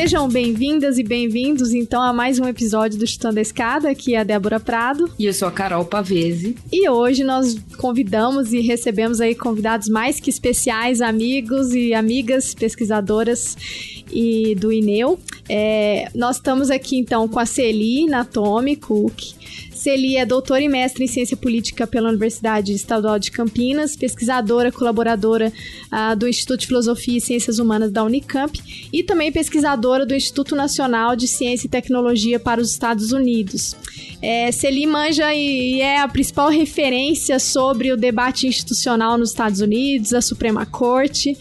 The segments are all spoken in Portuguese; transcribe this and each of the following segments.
Sejam bem-vindas e bem-vindos, então, a mais um episódio do Chutando a Escada, aqui é a Débora Prado. E eu sou a Carol Pavese. E hoje nós convidamos e recebemos aí convidados mais que especiais, amigos e amigas pesquisadoras e do INEU. É, nós estamos aqui, então, com a Celi Natomi Cook, Celi é doutora e mestre em ciência política pela Universidade Estadual de Campinas, pesquisadora, colaboradora uh, do Instituto de Filosofia e Ciências Humanas da Unicamp e também pesquisadora do Instituto Nacional de Ciência e Tecnologia para os Estados Unidos. É, Celi manja e é a principal referência sobre o debate institucional nos Estados Unidos, a Suprema Corte.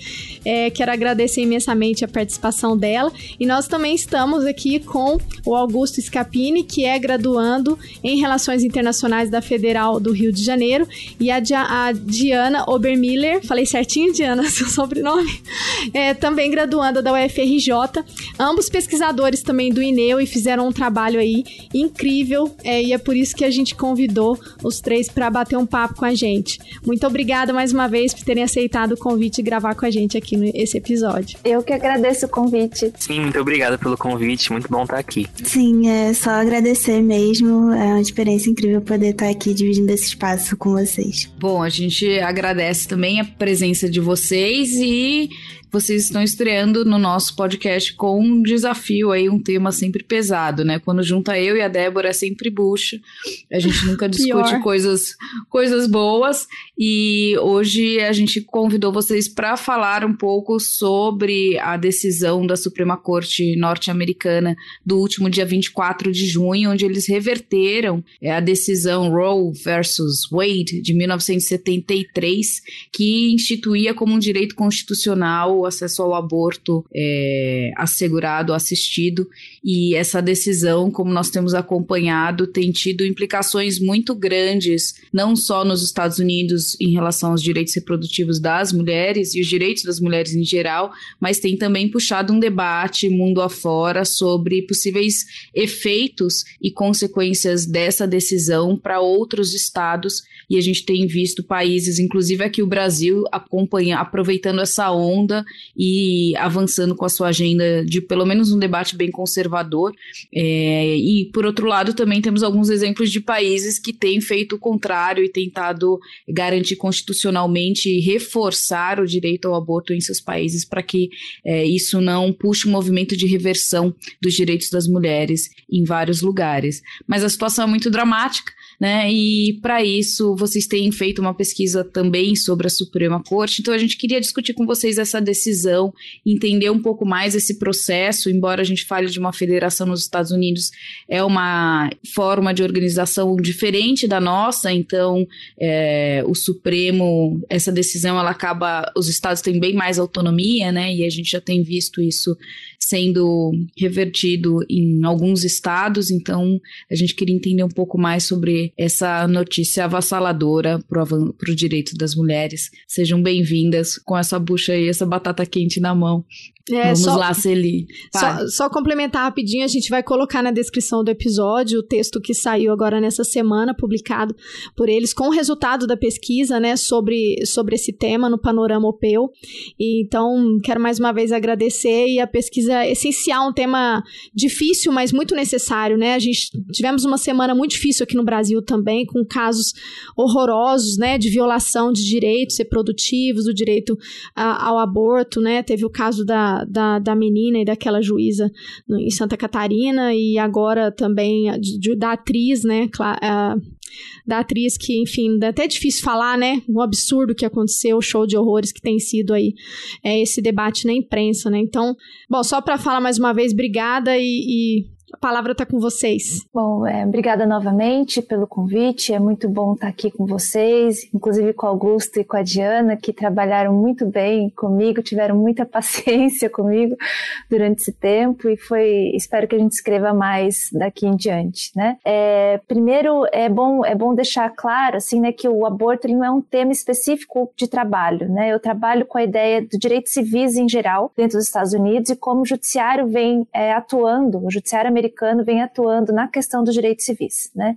É, quero agradecer imensamente a participação dela. E nós também estamos aqui com o Augusto Scapini, que é graduando em Relações Internacionais da Federal do Rio de Janeiro, e a, a Diana Obermiller, falei certinho, Diana, seu sobrenome, é, também graduanda da UFRJ. Ambos pesquisadores também do INEU e fizeram um trabalho aí incrível, é, e é por isso que a gente convidou os três para bater um papo com a gente. Muito obrigada mais uma vez por terem aceitado o convite e gravar com a gente aqui nesse episódio. Eu que agradeço o convite. Sim, muito obrigada pelo convite, muito bom estar aqui. Sim, é só agradecer mesmo, é uma experiência incrível poder estar aqui dividindo esse espaço com vocês. Bom, a gente agradece também a presença de vocês e vocês estão estreando no nosso podcast com um desafio aí, um tema sempre pesado, né? Quando junta eu e a Débora é sempre bucha. A gente nunca discute coisas, coisas boas. E hoje a gente convidou vocês para falar um pouco sobre a decisão da Suprema Corte norte-americana do último dia 24 de junho, onde eles reverteram é, a decisão Roe versus Wade de 1973, que instituía como um direito constitucional o acesso ao aborto é, assegurado, assistido, e essa decisão, como nós temos acompanhado, tem tido implicações muito grandes, não só nos Estados Unidos em relação aos direitos reprodutivos das mulheres e os direitos das mulheres em geral, mas tem também puxado um debate mundo afora sobre possíveis efeitos e consequências dessa decisão para outros estados, e a gente tem visto países, inclusive aqui o Brasil, acompanha, aproveitando essa onda e avançando com a sua agenda de pelo menos um debate bem conservador. É, e, por outro lado, também temos alguns exemplos de países que têm feito o contrário e tentado garantir constitucionalmente e reforçar o direito ao aborto em seus países para que é, isso não puxe um movimento de reversão dos direitos das mulheres em vários lugares. Mas a situação é muito dramática né? E para isso vocês têm feito uma pesquisa também sobre a Suprema Corte. Então a gente queria discutir com vocês essa decisão, entender um pouco mais esse processo, embora a gente fale de uma federação nos Estados Unidos, é uma forma de organização diferente da nossa, então é, o Supremo, essa decisão ela acaba, os estados têm bem mais autonomia, né? E a gente já tem visto isso sendo revertido em alguns estados, então a gente queria entender um pouco mais sobre essa notícia avassaladora para o direito das mulheres. Sejam bem-vindas com essa bucha aí, essa batata quente na mão. É, Vamos só, lá, Celi. Só, só, complementar rapidinho, a gente vai colocar na descrição do episódio o texto que saiu agora nessa semana, publicado por eles, com o resultado da pesquisa, né, sobre, sobre esse tema no Panorama OPEU. E, então, quero mais uma vez agradecer e a pesquisa é essencial, um tema difícil, mas muito necessário, né? A gente tivemos uma semana muito difícil aqui no Brasil também, com casos horrorosos, né, de violação de direitos reprodutivos, do direito a, ao aborto, né? Teve o caso da da, da, menina e daquela juíza em Santa Catarina e agora também de, da atriz, né? da atriz que, enfim, é até difícil falar, né? O absurdo que aconteceu, o show de horrores que tem sido aí é, esse debate na imprensa, né? Então, bom, só para falar mais uma vez, obrigada e, e A palavra está com vocês. Bom, é, obrigada novamente pelo convite. É muito bom estar aqui com vocês, inclusive com o Augusto e com a Diana, que trabalharam muito bem comigo, tiveram muita paciência comigo durante esse tempo e foi. Espero que a gente escreva mais daqui em diante, né? É, primeiro, é bom é bom deixar claro assim, né, que o aborto não é um tema específico de trabalho, né? Eu trabalho com a ideia do direito civis em geral dentro dos Estados Unidos e como o judiciário vem é, atuando, o judiciário americano vem atuando na questão dos direitos civis, né?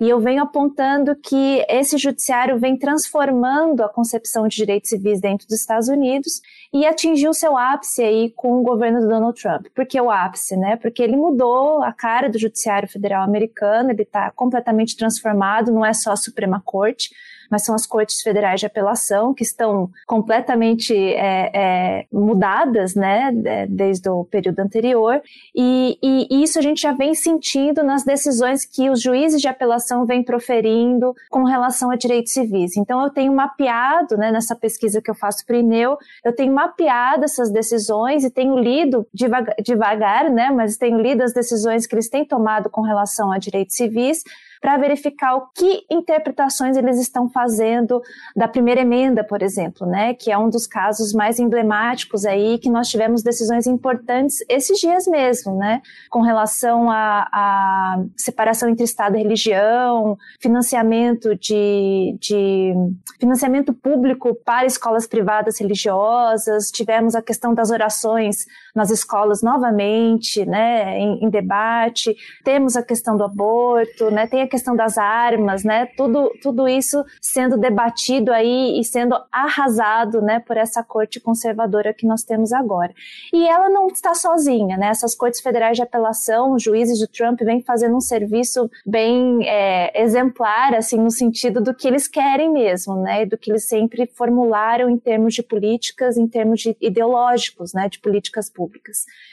E eu venho apontando que esse judiciário vem transformando a concepção de direitos civis dentro dos Estados Unidos e atingiu seu ápice aí com o governo do Donald Trump. Por que o ápice, né? Porque ele mudou a cara do judiciário federal americano, ele está completamente transformado, não é só a Suprema Corte, mas são as cortes federais de apelação que estão completamente é, é, mudadas, né, desde o período anterior, e, e, isso a gente já vem sentindo nas decisões que os juízes de apelação vêm proferindo com relação a direitos civis. Então eu tenho mapeado, né, nessa pesquisa que eu faço para o INEU, eu tenho mapeado essas decisões e tenho lido devagar, devagar, né, mas tenho lido as decisões que eles têm tomado com relação a direitos civis, para verificar o que interpretações eles estão fazendo da primeira emenda, por exemplo, né, que é um dos casos mais emblemáticos aí que nós tivemos decisões importantes esses dias mesmo, né, com relação à separação entre Estado e religião, financiamento de, de financiamento público para escolas privadas religiosas, tivemos a questão das orações nas escolas novamente, né, em, em debate, temos a questão do aborto, né, tem a questão das armas, né? Tudo, tudo isso sendo debatido aí e sendo arrasado, né, por essa corte conservadora que nós temos agora. E ela não está sozinha, né? Essas cortes federais de apelação, os juízes de Trump vêm fazendo um serviço bem é, exemplar, assim, no sentido do que eles querem mesmo, né? Do que eles sempre formularam em termos de políticas, em termos de ideológicos, né? De políticas públicas.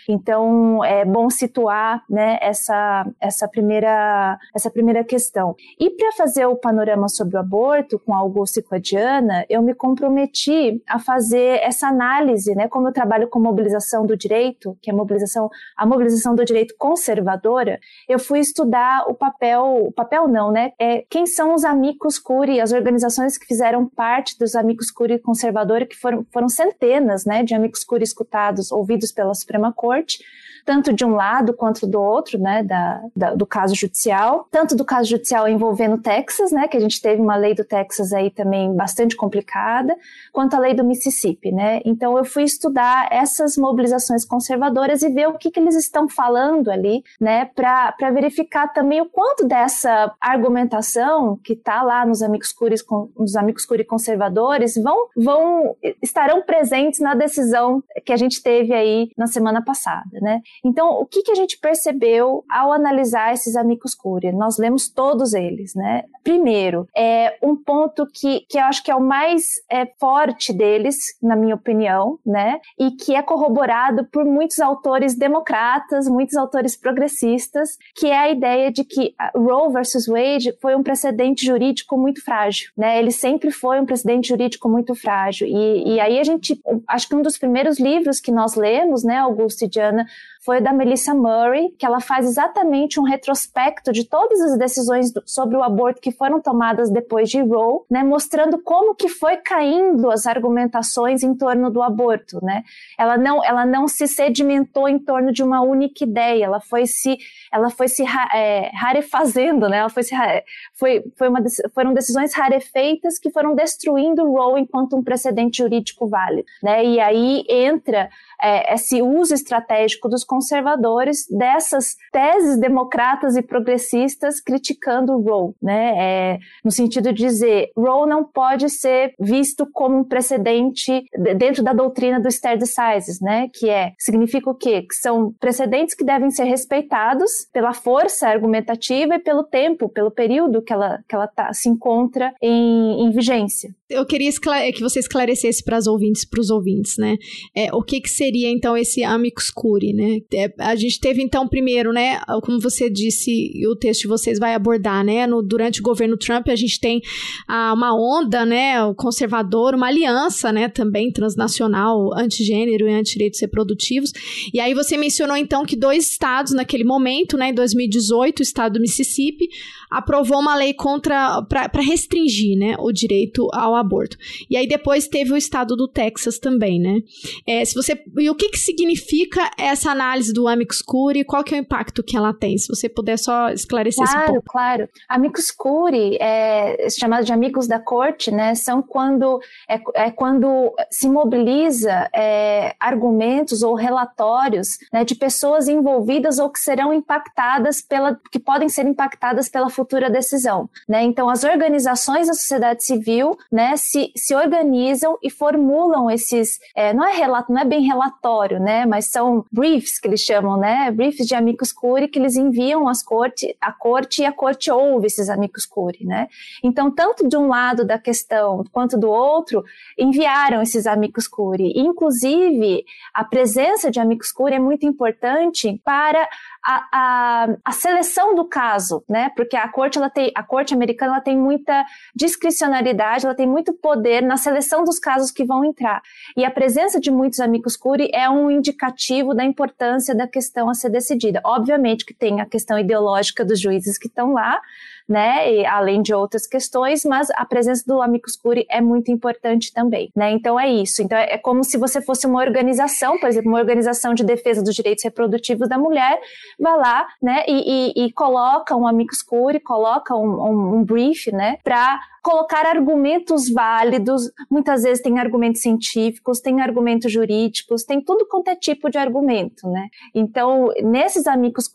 Então, é bom situar, né? Essa, essa primeira, essa primeira questão. E para fazer o panorama sobre o aborto com a Augusto eu me comprometi a fazer essa análise, né? Como eu trabalho com mobilização do direito, que é a mobilização, a mobilização do direito conservadora, eu fui estudar o papel, o papel não, né? É, quem são os amigos curi, as organizações que fizeram parte dos amigos curi conservadora, que foram, foram centenas, né, de amigos curi escutados, ouvidos Suprema Corte, tanto de um lado quanto do outro, né, da, da, do caso judicial, tanto do caso judicial envolvendo Texas, né, que a gente teve uma lei do Texas aí também bastante complicada, quanto a lei do Mississippi, né. Então eu fui estudar essas mobilizações conservadoras e ver o que, que eles estão falando ali, né, para verificar também o quanto dessa argumentação que está lá nos amigos curis, nos amigos curi conservadores vão, vão estarão presentes na decisão que a gente teve aí na semana passada, né? Então, o que, que a gente percebeu ao analisar esses amigos curia? Nós lemos todos eles, né? Primeiro, é um ponto que, que eu acho que é o mais é, forte deles, na minha opinião, né? E que é corroborado por muitos autores democratas, muitos autores progressistas, que é a ideia de que Roe versus Wade foi um precedente jurídico muito frágil, né? Ele sempre foi um precedente jurídico muito frágil. E, e aí a gente, acho que um dos primeiros livros que nós lemos, né, Augusto e Diana, foi da Melissa Murray, que ela faz exatamente um retrospecto de todas as decisões sobre o aborto que foram tomadas depois de Roe, né, mostrando como que foi caindo as argumentações em torno do aborto, né? Ela não, ela não se sedimentou em torno de uma única ideia, ela foi se, ela foi se é, rarefazendo, né? Ela foi se, foi, foi uma, foram decisões rarefeitas que foram destruindo Roe enquanto um precedente jurídico válido, né? E aí entra é, esse uso estratégico dos conservadores dessas teses democratas e progressistas criticando Roe, né? É, no sentido de dizer, Roe não pode ser visto como um precedente dentro da doutrina do stare decisis, né? Que é, significa o quê? Que são precedentes que devem ser respeitados pela força argumentativa e pelo tempo, pelo período que ela, que ela tá, se encontra em, em vigência. Eu queria que você esclarecesse para as ouvintes, para os ouvintes, né? É, o que, que seria então esse amicus curiae, né? É, a gente teve então primeiro, né, como você disse, e o texto de vocês vai abordar, né, no, durante o governo Trump a gente tem ah, uma onda, né, conservador, uma aliança, né, também transnacional, antigênero e antidireitos reprodutivos. E aí você mencionou então que dois estados naquele momento, né, em 2018, o estado do Mississippi aprovou uma lei contra para restringir, né, o direito ao aborto. E aí depois teve o estado do Texas também, né? É, se você e o que que significa essa análise do amicus curiae? Qual que é o impacto que ela tem? Se você puder só esclarecer claro, esse pouco. Claro, Amicus curiae, é, chamado de amigos da corte, né? São quando é, é quando se mobiliza é, argumentos ou relatórios né, de pessoas envolvidas ou que serão impactadas pela que podem ser impactadas pela futura decisão. Né? Então, as organizações da sociedade civil né, se, se organizam e formulam esses, é, não, é relato, não é bem relatório, né, mas são briefs que eles chamam, né, briefs de amicus curiae que eles enviam às corte, à corte e a corte ouve esses amicus curiae. Né? Então, tanto de um lado da questão quanto do outro, enviaram esses amicus curiae. Inclusive, a presença de amicus curiae é muito importante para a, a, a, seleção do caso, né? Porque a corte, ela tem, a corte americana ela tem muita discricionariedade, ela tem muito poder na seleção dos casos que vão entrar. E a presença de muitos amigos curi é um indicativo da importância da questão a ser decidida. Obviamente que tem a questão ideológica dos juízes que estão lá, né? E, além de outras questões, mas a presença do amicus curiae é muito importante também, né? Então é isso. Então é, é como se você fosse uma organização, por exemplo, uma organização de defesa dos direitos reprodutivos da mulher, vai lá, né? E, e, e coloca um amicus curiae, coloca um, um, um brief, né? Para colocar argumentos válidos, muitas vezes tem argumentos científicos, tem argumentos jurídicos, tem tudo quanto é tipo de argumento, né? Então, nesses amigos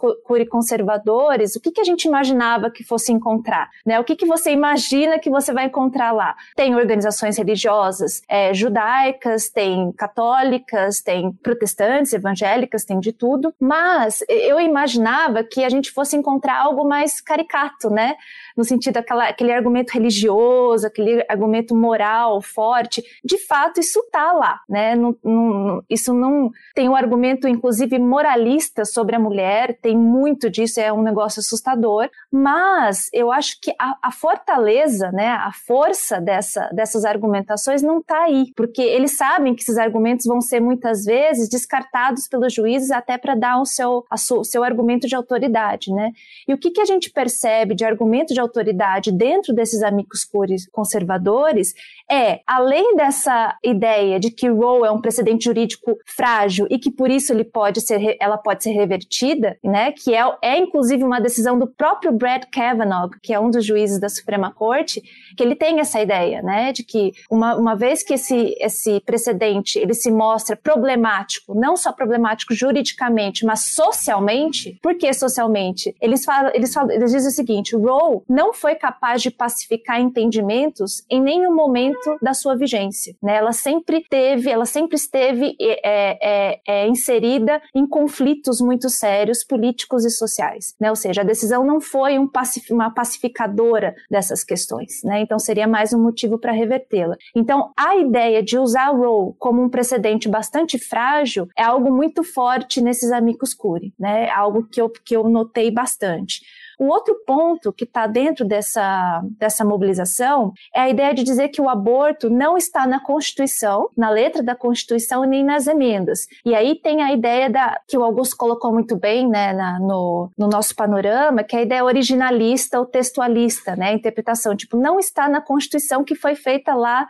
conservadores, o que, que a gente imaginava que fosse encontrar, né? O que, que você imagina que você vai encontrar lá? Tem organizações religiosas é, judaicas, tem católicas, tem protestantes, evangélicas, tem de tudo, mas eu imaginava que a gente fosse encontrar algo mais caricato, né? No sentido daquela, aquele argumento religioso, aquele argumento moral forte. De fato, isso tá lá, né? Não, não, isso não tem um argumento, inclusive, moralista sobre a mulher, tem muito disso, é um negócio assustador, mas eu acho que a, a fortaleza, né, a força dessa, dessas argumentações não tá aí, porque eles sabem que esses argumentos vão ser muitas vezes descartados pelos juízes até para dar o seu, a su, seu argumento de autoridade, né? E o que, que a gente percebe de argumento de autoridade dentro desses amigos cores conservadores é, além dessa ideia de que Roe é um precedente jurídico frágil e que por isso ele pode ser, ela pode ser revertida, né, que é, é inclusive uma decisão do próprio Brad Kavanaugh, que é um dos juízes da Suprema Corte, que ele tem essa ideia, né, de que uma, uma vez que esse, esse precedente ele se mostra problemático, não só problemático juridicamente, mas socialmente, por que socialmente? Eles falam, eles falam, eles dizem o seguinte, Roe não foi capaz de pacificar entendimentos em nenhum momento da sua vigência. Né? Ela sempre teve, ela sempre esteve é, é, é, inserida em conflitos muito sérios, políticos e sociais. Né? Ou seja, a decisão não foi um pacif uma pacificadora dessas questões. Né? Então seria mais um motivo para revertê-la. Então a ideia de usar Roe como um precedente bastante frágil é algo muito forte nesses amigos curi, né? Algo que eu, que eu notei bastante. O outro ponto que está dentro dessa, dessa mobilização é a ideia de dizer que o aborto não está na Constituição, na letra da Constituição, nem nas emendas. E aí tem a ideia da, que o Augusto colocou muito bem né, na, no, no nosso panorama, que é a ideia originalista ou textualista, né, a interpretação. Tipo, não está na Constituição que foi feita lá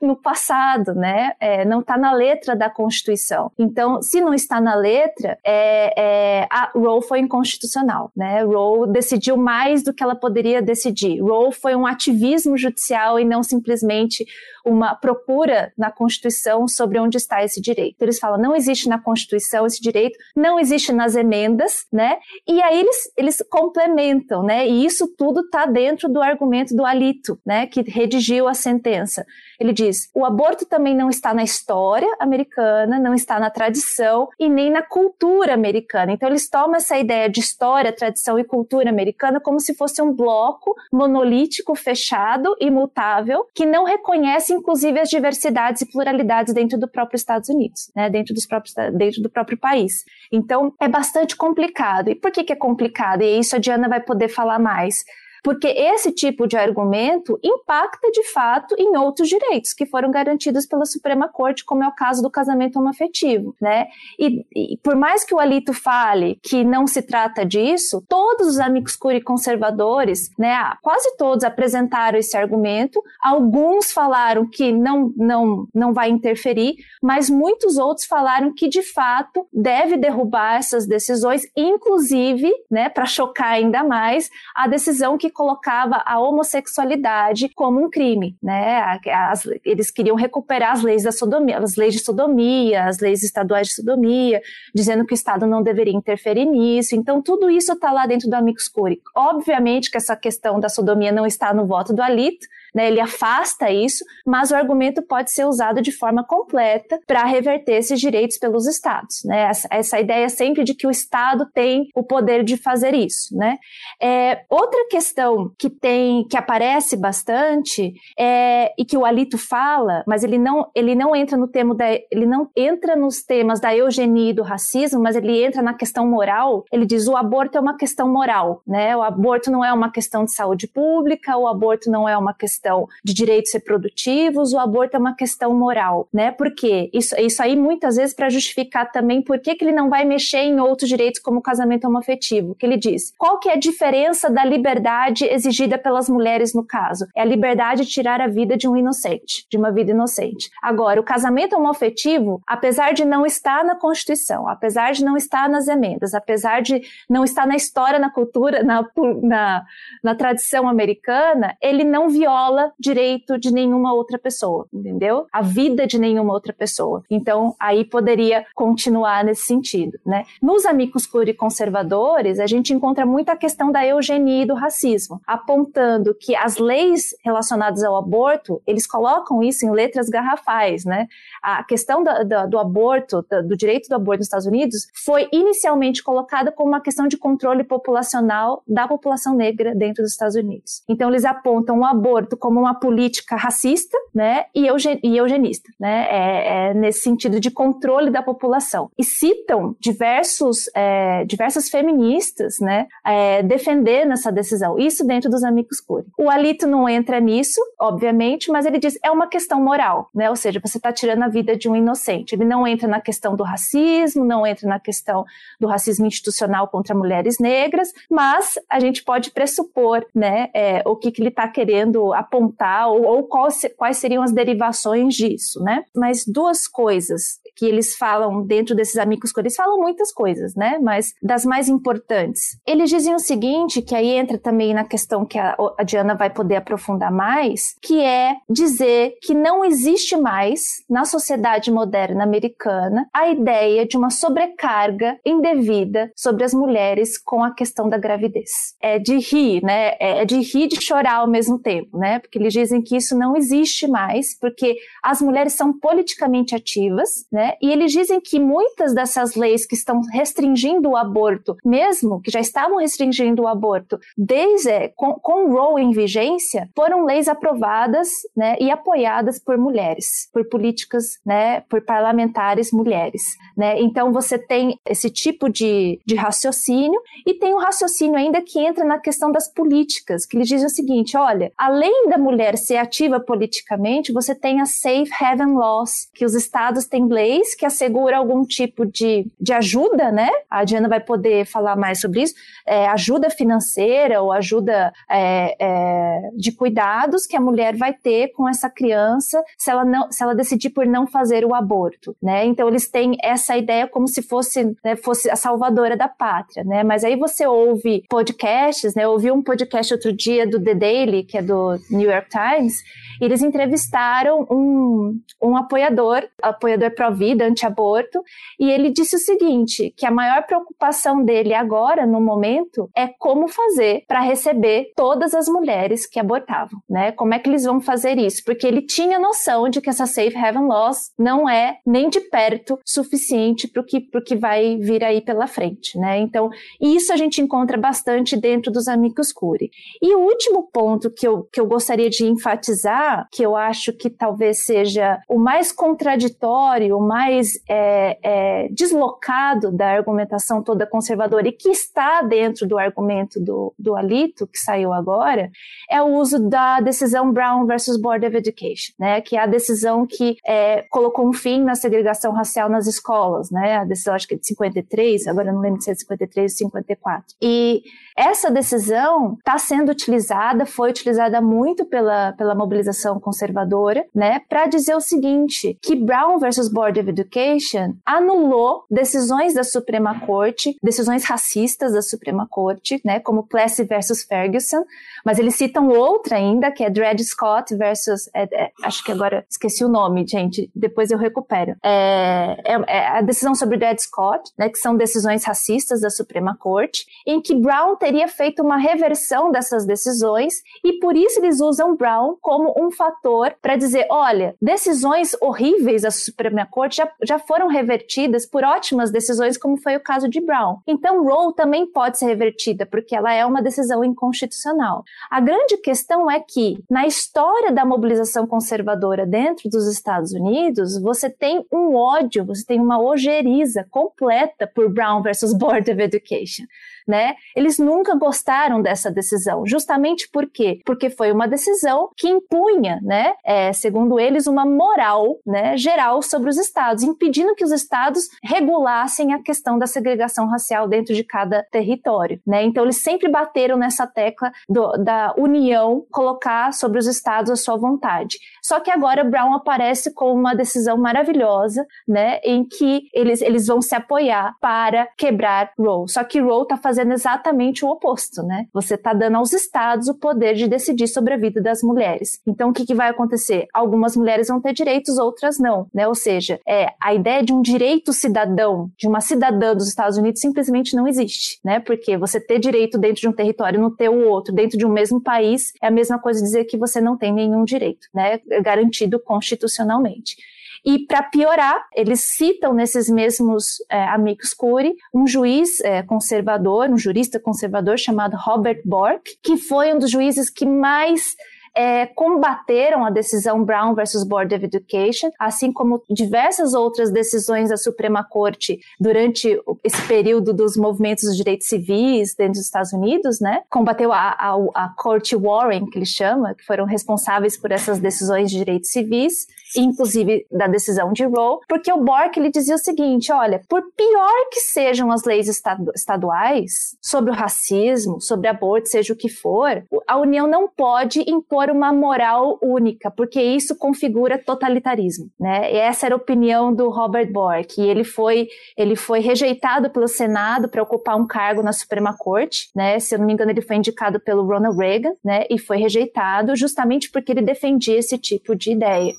no passado, né? É, não está na letra da Constituição. Então, se não está na letra, é, é, a Roe foi inconstitucional, né? Roe decidiu mais do que ela poderia decidir. Roe foi um ativismo judicial e não simplesmente uma procura na Constituição sobre onde está esse direito. Eles falam, não existe na Constituição esse direito, não existe nas emendas, né? E aí eles, eles complementam, né? E isso tudo está dentro do argumento do Alito, né? Que redigiu a sentença. Ele diz: o aborto também não está na história americana, não está na tradição e nem na cultura americana. Então eles tomam essa ideia de história, tradição e cultura americana como se fosse um bloco monolítico, fechado, imutável, que não reconhece, inclusive, as diversidades e pluralidades dentro do próprio Estados Unidos, né, dentro, dos próprios, dentro do próprio país. Então, é bastante complicado. E por que, que é complicado? E isso a Diana vai poder falar mais porque esse tipo de argumento impacta de fato em outros direitos que foram garantidos pela Suprema Corte, como é o caso do casamento homoafetivo, né? E, e por mais que o Alito fale que não se trata disso, todos os amigos curi conservadores, né, quase todos apresentaram esse argumento, alguns falaram que não, não, não vai interferir, mas muitos outros falaram que de fato deve derrubar essas decisões, inclusive, né, para chocar ainda mais, a decisão que colocava a homossexualidade como um crime, né? As, eles queriam recuperar as leis da sodomia, as leis de sodomia, as leis estaduais de sodomia, dizendo que o Estado não deveria interferir nisso. Então, tudo isso está lá dentro do Amicus Curiae. Obviamente que essa questão da sodomia não está no voto do Alito, né, ele afasta isso, mas o argumento pode ser usado de forma completa para reverter esses direitos pelos estados. Né? Essa, essa, ideia sempre de que o Estado tem o poder de fazer isso. Né? É, outra questão que tem que aparece bastante é, e que o Alito fala, mas ele não, ele não entra no tema da, ele não entra nos temas da eugenia e do racismo, mas ele entra na questão moral. Ele diz o aborto é uma questão moral, né? O aborto não é uma questão de saúde pública, o aborto não é uma questão questão de direitos reprodutivos, o aborto é uma questão moral, né? Por quê? Isso, isso aí muitas vezes para justificar também por que, que ele não vai mexer em outros direitos como o casamento homoafetivo, que ele diz. Qual que é a diferença da liberdade exigida pelas mulheres no caso? É a liberdade de tirar a vida de um inocente, de uma vida inocente. Agora, o casamento homoafetivo, apesar de não estar na Constituição, apesar de não estar nas emendas, apesar de não estar na história, na cultura, na, na, na tradição americana, ele não viola viola direito de nenhuma outra pessoa, entendeu? A vida de nenhuma outra pessoa. Então, aí poderia continuar nesse sentido, né? Nos amigos pluriconservadores, a gente encontra muita questão da eugenia e do racismo, apontando que as leis relacionadas ao aborto, eles colocam isso em letras garrafais, né? A questão do, do, do aborto, do, do direito do aborto nos Estados Unidos, foi inicialmente colocada como uma questão de controle populacional da população negra dentro dos Estados Unidos. Então, eles apontam o aborto como uma política racista, né, e, eugen e eugenista, né, é, é, nesse sentido de controle da população. E citam diversos, é, diversas feministas, né, é, defendendo essa decisão. Isso dentro dos amigos curi. O Alito não entra nisso, obviamente, mas ele diz é uma questão moral, né, ou seja, você está tirando a vida de um inocente. Ele não entra na questão do racismo, não entra na questão do racismo institucional contra mulheres negras, mas a gente pode pressupor, né, é, o que, que ele está querendo apontar apontar ou, ou quais, quais seriam as derivações disso, né? Mas duas coisas que eles falam dentro desses amigos eles falam muitas coisas, né? Mas das mais importantes. Eles dizem o seguinte, que aí entra também na questão que a, a Diana vai poder aprofundar mais, que é dizer que não existe mais na sociedade moderna americana a ideia de uma sobrecarga indevida sobre as mulheres com a questão da gravidez. É de rir, né? É, é de rir e de chorar ao mesmo tempo, né? Porque eles dizem que isso não existe mais, porque as mulheres são politicamente ativas, né? E eles dizem que muitas dessas leis que estão restringindo o aborto, mesmo que já estavam restringindo o aborto desde é, com, com Roe em vigência, foram leis aprovadas, né, e apoiadas por mulheres, por políticas, né, por parlamentares mulheres, né? Então você tem esse tipo de, de raciocínio e tem um raciocínio ainda que entra na questão das políticas, que eles dizem o seguinte, olha, além da mulher ser ativa politicamente, você tem a Safe Haven Laws, que os estados têm leis que assegura algum tipo de, de ajuda, né? A Diana vai poder falar mais sobre isso, é, ajuda financeira ou ajuda é, é, de cuidados que a mulher vai ter com essa criança se ela, não, se ela decidir por não fazer o aborto, né? Então eles têm essa ideia como se fosse, né, fosse a salvadora da pátria, né? Mas aí você ouve podcasts, né? Eu ouvi um podcast outro dia do The Daily, que é do New York Times, e eles entrevistaram um, um apoiador, apoiador pro vida, anti-aborto, e ele disse o seguinte, que a maior preocupação dele agora, no momento, é como fazer para receber todas as mulheres que abortavam, né? Como é que eles vão fazer isso? Porque ele tinha noção de que essa Safe Haven Laws não é nem de perto suficiente para o que, que vai vir aí pela frente, né? Então, isso a gente encontra bastante dentro dos amigos curi. E o último ponto que eu, que eu gostaria de enfatizar, que eu acho que talvez seja o mais contraditório, mais é, é, deslocado da argumentação toda conservadora e que está dentro do argumento do, do Alito, que saiu agora, é o uso da decisão Brown versus Board of Education, né? Que é a decisão que é, colocou um fim na segregação racial nas escolas, né? A decisão, acho que é de 53, agora não lembro se é de 53 ou 54. E essa decisão está sendo utilizada, foi utilizada muito pela, pela mobilização conservadora, né, para dizer o seguinte, que Brown versus Board of Education anulou decisões da Suprema Corte, decisões racistas da Suprema Corte, né, como Plessy versus Ferguson, mas eles citam outra ainda, que é Dred Scott versus, é, é, acho que agora esqueci o nome, gente, depois eu recupero. É, é, é a decisão sobre Dred Scott, né, que são decisões racistas da Suprema Corte, em que Brown teria feito uma reversão dessas decisões e por isso eles usam Brown como um fator para dizer, olha, decisões horríveis da Suprema Corte já, já foram revertidas por ótimas decisões, como foi o caso de Brown. Então, Roe também pode ser revertida, porque ela é uma decisão inconstitucional. A grande questão é que, na história da mobilização conservadora dentro dos Estados Unidos, você tem um ódio, você tem uma ojeriza completa por Brown versus Board of Education né? Eles nunca gostaram dessa decisão, justamente por quê? Porque foi uma decisão que impunha, né, é, segundo eles, uma moral, né, geral sobre os estados, impedindo que os estados regulassem a questão da segregação racial dentro de cada território, né? Então eles sempre bateram nessa tecla do, da união colocar sobre os estados a sua vontade. Só que agora Brown aparece com uma decisão maravilhosa, né, em que eles, eles vão se apoiar para quebrar Roe. Só que Roe está fazendo fazendo exatamente o oposto, né? Você está dando aos estados o poder de decidir sobre a vida das mulheres. Então, o que, que vai acontecer? Algumas mulheres vão ter direitos, outras não, né? Ou seja, é, a ideia de um direito cidadão, de uma cidadã dos Estados Unidos, simplesmente não existe, né? Porque você ter direito dentro de um território e não ter o outro dentro de um mesmo país é a mesma coisa dizer que você não tem nenhum direito, né? Garantido constitucionalmente. E para piorar, eles citam nesses mesmos é, amigos Cury um juiz é, conservador, um jurista conservador chamado Robert Bork, que foi um dos juízes que mais é, combateram a decisão Brown versus Board of Education, assim como diversas outras decisões da Suprema Corte durante esse período dos movimentos dos direitos civis dentro dos Estados Unidos, né? Combateu a, a, a Corte Warren, que ele chama, que foram responsáveis por essas decisões de direitos civis, inclusive da decisão de Roe, porque o Bork ele dizia o seguinte, olha, por pior que sejam as leis estaduais sobre o racismo, sobre aborto, seja o que for, a União não pode impor impor uma moral única, porque isso configura totalitarismo, né? E essa era a opinião do Robert Bork, e ele foi ele foi rejeitado pelo Senado para ocupar um cargo na Suprema Corte, né? Se eu não me engano, ele foi indicado pelo Ronald Reagan, né? E foi rejeitado justamente porque ele defendia esse tipo de ideia.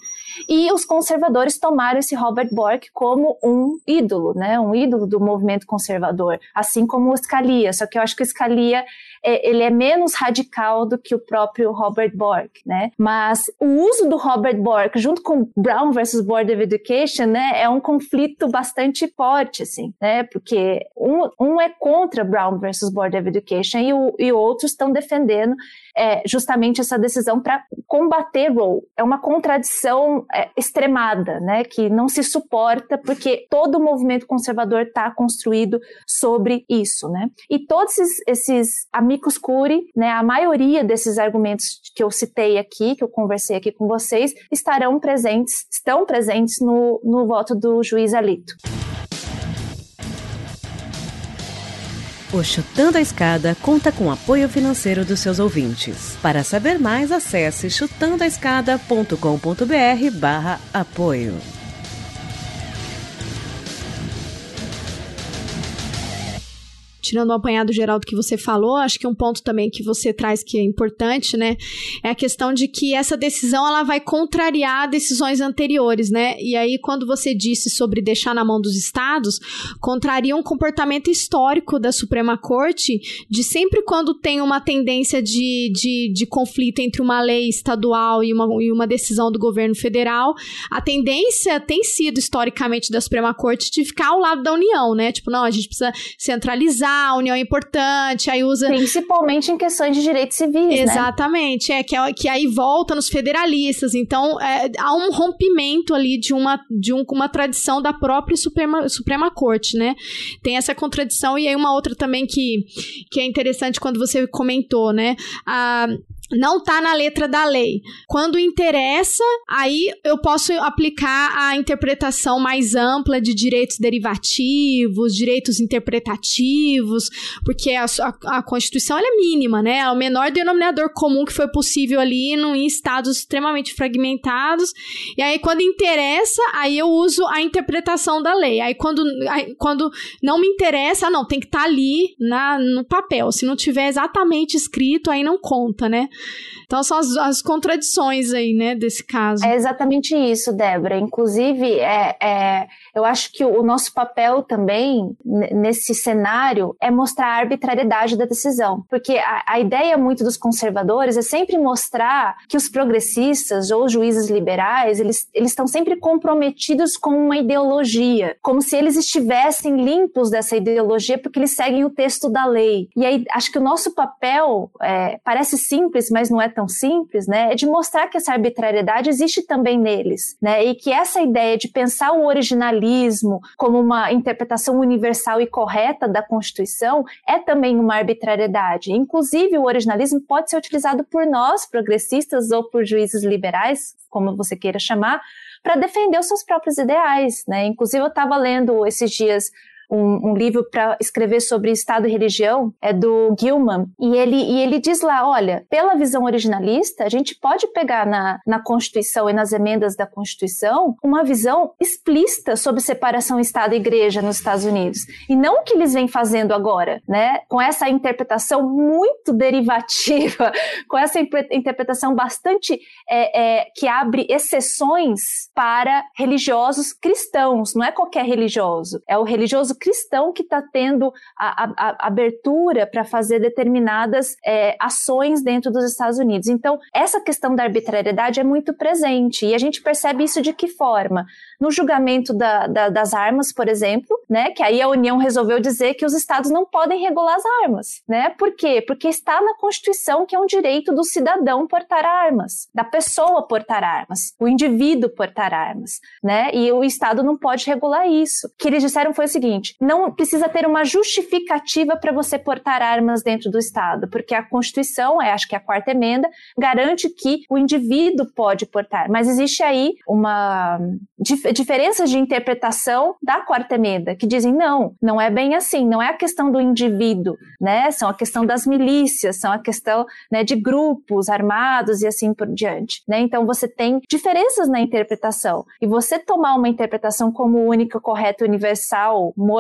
E os conservadores tomaram esse Robert Bork como um ídolo, né? Um ídolo do movimento conservador, assim como o Scalia. Só que eu acho que o Scalia é, ele é menos radical do que o próprio Robert Bork, né? Mas o uso do Robert Bork junto com Brown versus Board of Education, né, é um conflito bastante forte, assim, né? Porque um, um é contra Brown versus Board of Education e, o, e outros estão defendendo é, justamente essa decisão para combater Roe. É uma contradição é, extremada, né, que não se suporta porque todo o movimento conservador está construído sobre isso, né? E todos esses, esses amigos curi, né, a maioria desses argumentos que eu citei aqui, que eu conversei aqui com vocês, estarão presentes, estão presentes no, no voto do juiz Alito. O Chutando a Escada conta com apoio financeiro dos seus ouvintes. Para saber mais, acesse chutandoaescada.com.br barra apoio. Tirando o apanhado geral do que você falou, acho que um ponto também que você traz que é importante, né, é a questão de que essa decisão ela vai contrariar decisões anteriores, né? E aí quando você disse sobre deixar na mão dos estados, contraria um comportamento histórico da Suprema Corte de sempre quando tem uma tendência de, de, de conflito entre uma lei estadual e uma, e uma decisão do governo federal, a tendência tem sido historicamente da Suprema Corte de ficar ao lado da União, né? Tipo, não, a gente precisa centralizar, a União é importante, aí usa. Principalmente em questões de direitos civis. Né? Exatamente, né? é que, é, que aí volta nos federalistas. Então, é, há um rompimento ali de uma, de um, uma tradição da própria Suprema, Suprema Corte, né? Tem essa contradição, e aí uma outra também que, que é interessante quando você comentou, né? A, não tá na letra da lei. Quando interessa, aí eu posso aplicar a interpretação mais ampla de direitos derivativos, direitos interpretativos, porque a, a, a Constituição é mínima, né? É o menor denominador comum que foi possível ali no, em estados extremamente fragmentados. E aí, quando interessa, aí eu uso a interpretação da lei. Aí, quando, aí, quando não me interessa, não, tem que estar tá ali na, no papel. Se não tiver exatamente escrito, aí não conta, né? Então são as, as contradições aí, né, desse caso. É exatamente isso, Débora. Inclusive, é, é, eu acho que o nosso papel também nesse cenário é mostrar a arbitrariedade da decisão. Porque a, a ideia muito dos conservadores é sempre mostrar que os progressistas ou juízes liberais, eles, eles estão sempre comprometidos com uma ideologia, como se eles estivessem limpos dessa ideologia porque eles seguem o texto da lei. E aí, acho que o nosso papel é, parece simples, mas não é tão simples, né, é de mostrar que essa arbitrariedade existe também neles, né, e que essa ideia de pensar o originalismo como uma interpretação universal e correta da Constituição é também uma arbitrariedade. Inclusive, o originalismo pode ser utilizado por nós, progressistas, ou por juízes liberais, como você queira chamar, para defender os seus próprios ideais, né? Inclusive, eu estava lendo esses dias um, um livro para escrever sobre Estado e religião, é do Gilman, e ele, e ele diz lá, olha, pela visão originalista, a gente pode pegar na, na Constituição e nas emendas da Constituição uma visão explícita sobre separação Estado e Igreja nos Estados Unidos, e não o que eles vêm fazendo agora, né, com essa interpretação muito derivativa, com essa interpretação bastante é, é, que abre exceções para religiosos cristãos, não é qualquer religioso, é o religioso cristão que está tendo a, a, a abertura para fazer determinadas é, ações dentro dos Estados Unidos. Então, essa questão da arbitrariedade é muito presente e a gente percebe isso de que forma? No julgamento da, da, das armas, por exemplo, né, que aí a União resolveu dizer que os estados não podem regular as armas, né? Por quê? Porque está na Constituição que é um direito do cidadão portar armas, da pessoa portar armas, o indivíduo portar armas, né? E o estado não pode regular isso. O que eles disseram foi o seguinte: não precisa ter uma justificativa para você portar armas dentro do Estado, porque a Constituição, é, acho que é a quarta emenda, garante que o indivíduo pode portar. Mas existe aí uma dif diferença de interpretação da quarta emenda, que dizem não, não é bem assim, não é a questão do indivíduo, né? São a questão das milícias, são a questão né, de grupos armados e assim por diante. Né? Então você tem diferenças na interpretação. E você tomar uma interpretação como única, correta, universal, moral,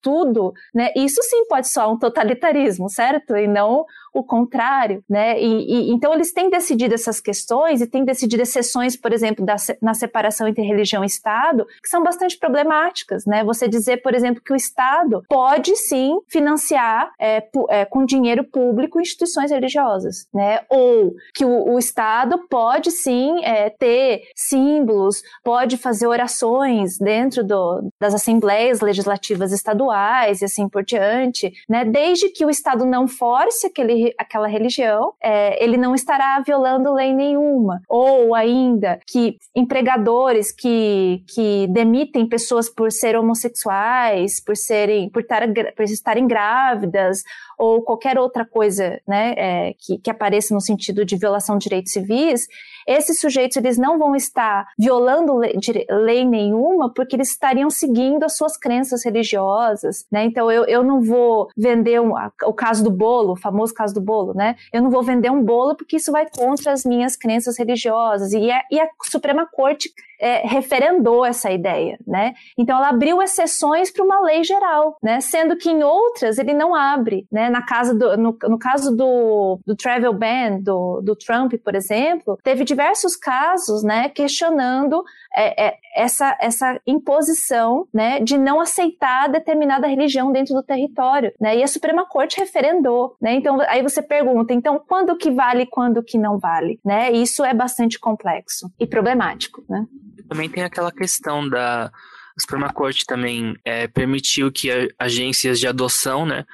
tudo, né? Isso sim pode soar um totalitarismo, certo? E não o contrário, né? E, e, então eles têm decidido essas questões e têm decidido exceções, por exemplo, da, na separação entre religião e Estado, que são bastante problemáticas, né? Você dizer, por exemplo, que o Estado pode sim financiar é, é, com dinheiro público instituições religiosas, né? Ou que o, o Estado pode sim é, ter símbolos, pode fazer orações dentro do, das assembleias legislativas estaduais e assim por diante, né? Desde que o Estado não force aquele aquela religião, é, ele não estará violando lei nenhuma. Ou ainda que empregadores que, que demitem pessoas por serem homossexuais, por serem, por, tar, por estarem grávidas, ou qualquer outra coisa né, é, que, que apareça no sentido de violação de direitos civis, esses sujeitos eles não vão estar violando lei, lei, nenhuma porque eles estariam seguindo as suas crenças religiosas, né? Então eu, eu não vou vender um, o caso do bolo, o famoso caso do bolo, né? Eu não vou vender um bolo porque isso vai contra as minhas crenças religiosas e e a Suprema Corte é, referendou essa ideia, né? Então ela abriu exceções para uma lei geral, né? Sendo que em outras ele não abre, né? Na casa do, no, no caso do, do travel ban do, do Trump, por exemplo, teve diversos casos, né? Questionando é, é, essa, essa imposição, né? De não aceitar determinada religião dentro do território, né? E a Suprema Corte referendou, né? Então aí você pergunta, então quando que vale, quando que não vale, né? Isso é bastante complexo e problemático, né? Também tem aquela questão da. A Suprema Corte também é, permitiu que agências de adoção, né,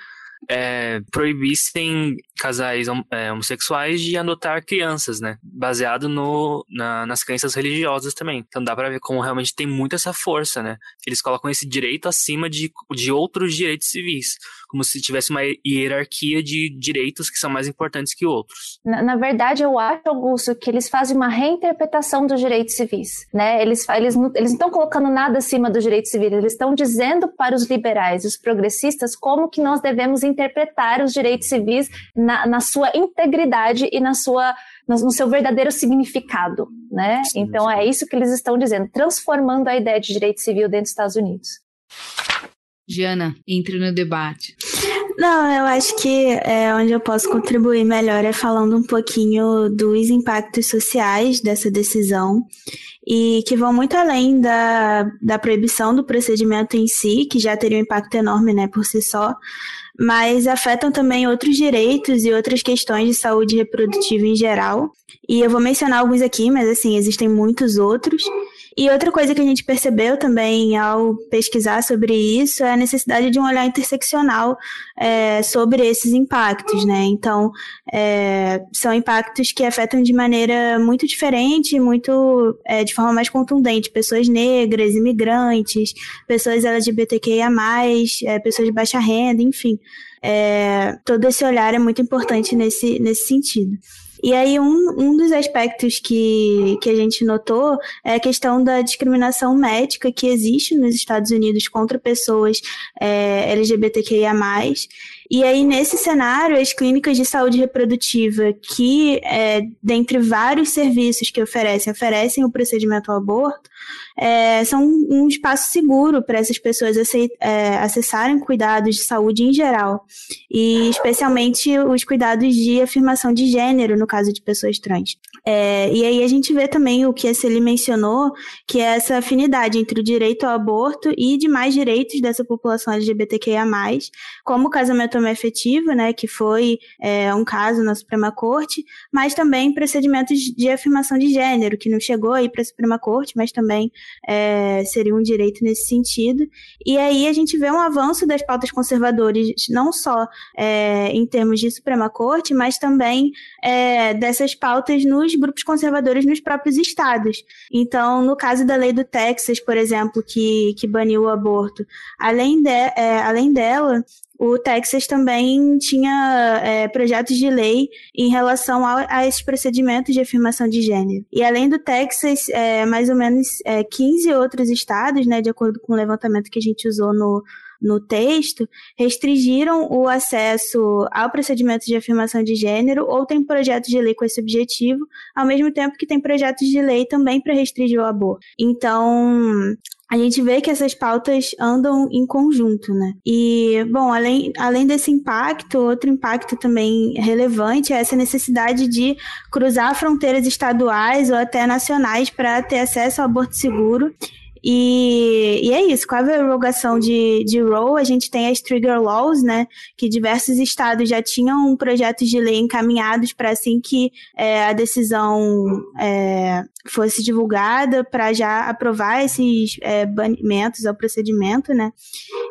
é, proibissem casais é, homossexuais de adotar crianças, né? Baseado no, na, nas crenças religiosas também. Então dá pra ver como realmente tem muito essa força, né? Eles colocam esse direito acima de, de outros direitos civis. Como se tivesse uma hierarquia de direitos que são mais importantes que outros. Na, na verdade, eu acho, Augusto, que eles fazem uma reinterpretação dos direitos civis, né? Eles, eles, não, eles não estão colocando nada acima dos direitos civis, eles estão dizendo para os liberais, os progressistas, como que nós devemos os direitos civis na, na sua integridade e na sua, no seu verdadeiro significado, né? Sim, então sim. é isso que eles estão dizendo, transformando a ideia de direito civil dentro dos Estados Unidos. Jana, entre no debate. Não, eu acho que é, onde eu posso contribuir melhor é falando um pouquinho dos impactos sociais dessa decisão e que vão muito além da, da proibição do procedimento em si, que já teria um impacto enorme né, por si só, mas afetam também outros direitos e outras questões de saúde reprodutiva em geral. E eu vou mencionar alguns aqui, mas assim, existem muitos outros. E outra coisa que a gente percebeu também ao pesquisar sobre isso é a necessidade de um olhar interseccional é, sobre esses impactos, né? Então, é, são impactos que afetam de maneira muito diferente, muito é, de forma mais contundente, pessoas negras, imigrantes, pessoas LGBTQIA+, é, pessoas de baixa renda, enfim. É, todo esse olhar é muito importante nesse, nesse sentido. E aí, um, um dos aspectos que, que a gente notou é a questão da discriminação médica que existe nos Estados Unidos contra pessoas é, LGBTQIA. E aí, nesse cenário, as clínicas de saúde reprodutiva, que, é, dentre vários serviços que oferecem, oferecem o procedimento ao aborto, é, são um espaço seguro para essas pessoas é, acessarem cuidados de saúde em geral, e especialmente os cuidados de afirmação de gênero, no caso de pessoas trans. É, e aí a gente vê também o que a Celi mencionou, que é essa afinidade entre o direito ao aborto e demais direitos dessa população LGBTQIA+, como o casamento homoafetivo, né, que foi é, um caso na Suprema Corte, mas também procedimentos de afirmação de gênero, que não chegou aí para a Suprema Corte, mas também é, seria um direito nesse sentido. E aí a gente vê um avanço das pautas conservadoras, não só é, em termos de Suprema Corte, mas também é, dessas pautas nos grupos conservadores nos próprios estados. Então, no caso da lei do Texas, por exemplo, que, que baniu o aborto, além, de, é, além dela, o Texas também tinha é, projetos de lei em relação a, a, esses procedimentos de afirmação de gênero. E além do Texas, é, mais ou menos é, 15 outros estados, né, de acordo com o levantamento que a gente usou no, no texto, restringiram o acesso ao procedimento de afirmação de gênero ou tem projetos de lei com esse objetivo, ao mesmo tempo que tem projetos de lei também para restringir o aborto. Então, a gente vê que essas pautas andam em conjunto, né? E, bom, além, além desse impacto, outro impacto também relevante é essa necessidade de cruzar fronteiras estaduais ou até nacionais para ter acesso ao aborto seguro e, e, é isso, com a revogação de, de Roe, a gente tem as trigger laws, né, que diversos estados já tinham projetos de lei encaminhados para assim que é, a decisão é, fosse divulgada, para já aprovar esses é, banimentos ao procedimento, né,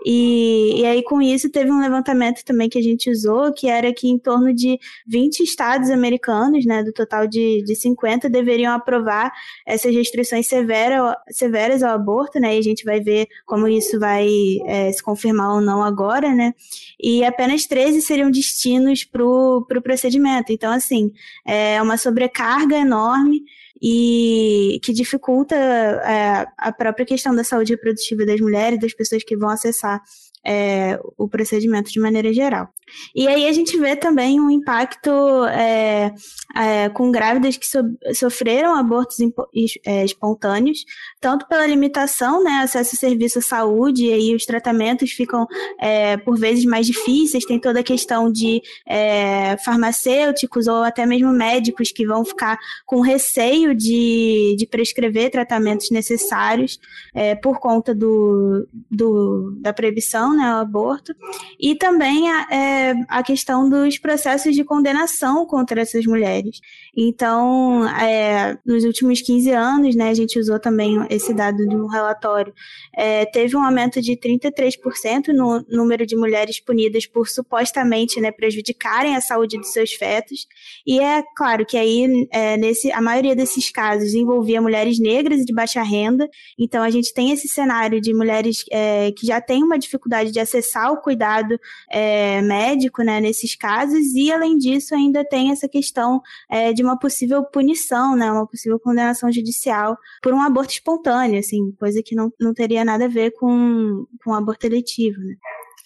E, e aí, com isso, teve um levantamento também que a gente usou, que era que em torno de 20 estados americanos, né, do total de, de 50, deveriam aprovar essas restrições severa, severas ao aborto, né, e a gente vai ver como isso vai é, se confirmar ou não agora, né, e apenas 13 seriam destinos para o pro procedimento. Então, assim, é uma sobrecarga enorme e que dificulta é, a própria questão da saúde reprodutiva das mulheres, das pessoas que vão acessar é, o procedimento de maneira geral. E aí a gente vê também um impacto é, é, com grávidas que so, sofreram abortos é, espontâneos, tanto pela limitação, né, acesso ao serviço à saúde, e aí os tratamentos ficam é, por vezes mais difíceis, tem toda a questão de é, farmacêuticos ou até mesmo médicos que vão ficar com receio de, de prescrever tratamentos necessários é, por conta do, do, da proibição né, ao aborto, e também a, é, a questão dos processos de condenação contra essas mulheres. Então, é, nos últimos 15 anos, né, a gente usou também esse dado de um relatório, é, teve um aumento de 33% no número de mulheres punidas por supostamente né, prejudicarem a saúde dos seus fetos, e é claro que aí, é, nesse, a maioria desses casos envolvia mulheres negras e de baixa renda, então a gente tem esse cenário de mulheres é, que já têm uma dificuldade de acessar o cuidado é, médico né, nesses casos, e além disso, ainda tem essa questão é, de uma possível punição, né, uma possível condenação judicial por um aborto espontâneo, assim, coisa que não, não teria nada a ver com, com aborto eletivo. Né.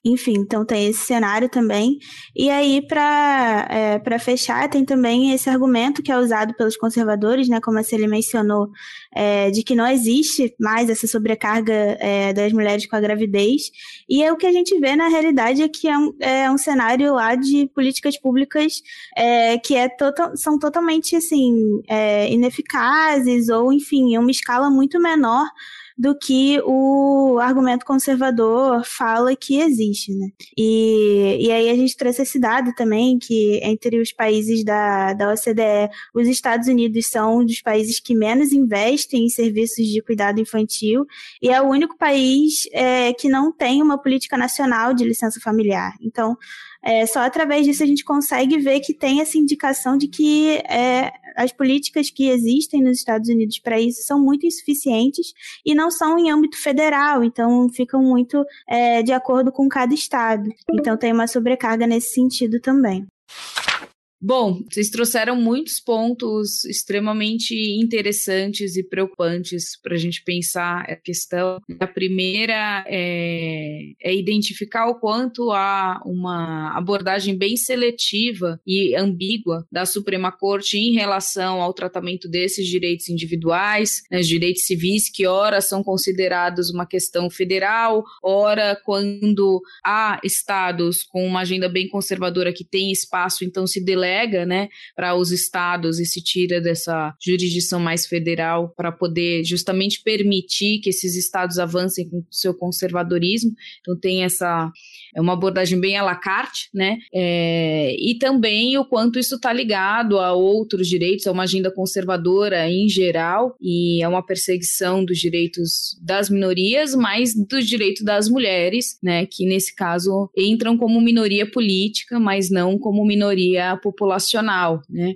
Enfim, então tem esse cenário também. E aí, para é, fechar, tem também esse argumento que é usado pelos conservadores, né, como a Celia mencionou, é, de que não existe mais essa sobrecarga é, das mulheres com a gravidez. E é o que a gente vê na realidade é que é um, é um cenário lá de políticas públicas é, que é total, são totalmente assim, é, ineficazes, ou enfim, em uma escala muito menor do que o argumento conservador fala que existe, né? E, e aí a gente trouxe esse dado também, que entre os países da, da OCDE, os Estados Unidos são um dos países que menos investem em serviços de cuidado infantil e é o único país é, que não tem uma política nacional de licença familiar. Então, é, só através disso a gente consegue ver que tem essa indicação de que é, as políticas que existem nos Estados Unidos para isso são muito insuficientes e não são em âmbito federal, então ficam muito é, de acordo com cada estado. Então tem uma sobrecarga nesse sentido também. Bom, vocês trouxeram muitos pontos extremamente interessantes e preocupantes para a gente pensar a questão. A primeira é, é, identificar o quanto há uma abordagem bem seletiva e ambígua da Suprema Corte em relação ao tratamento desses direitos individuais, né, direitos civis, que ora são considerados uma questão federal, ora quando há estados com uma agenda bem conservadora que tem espaço, então se deleta delega, né, para os estados e se tira dessa jurisdição mais federal para poder justamente permitir que esses estados avancem com seu conservadorismo. Então tem essa é uma abordagem bem à la carte, né? É, e também o quanto isso está ligado a outros direitos, a uma agenda conservadora em geral e é uma perseguição dos direitos das minorias, mas dos direitos das mulheres, né? Que nesse caso entram como minoria política, mas não como minoria popular populacional, né?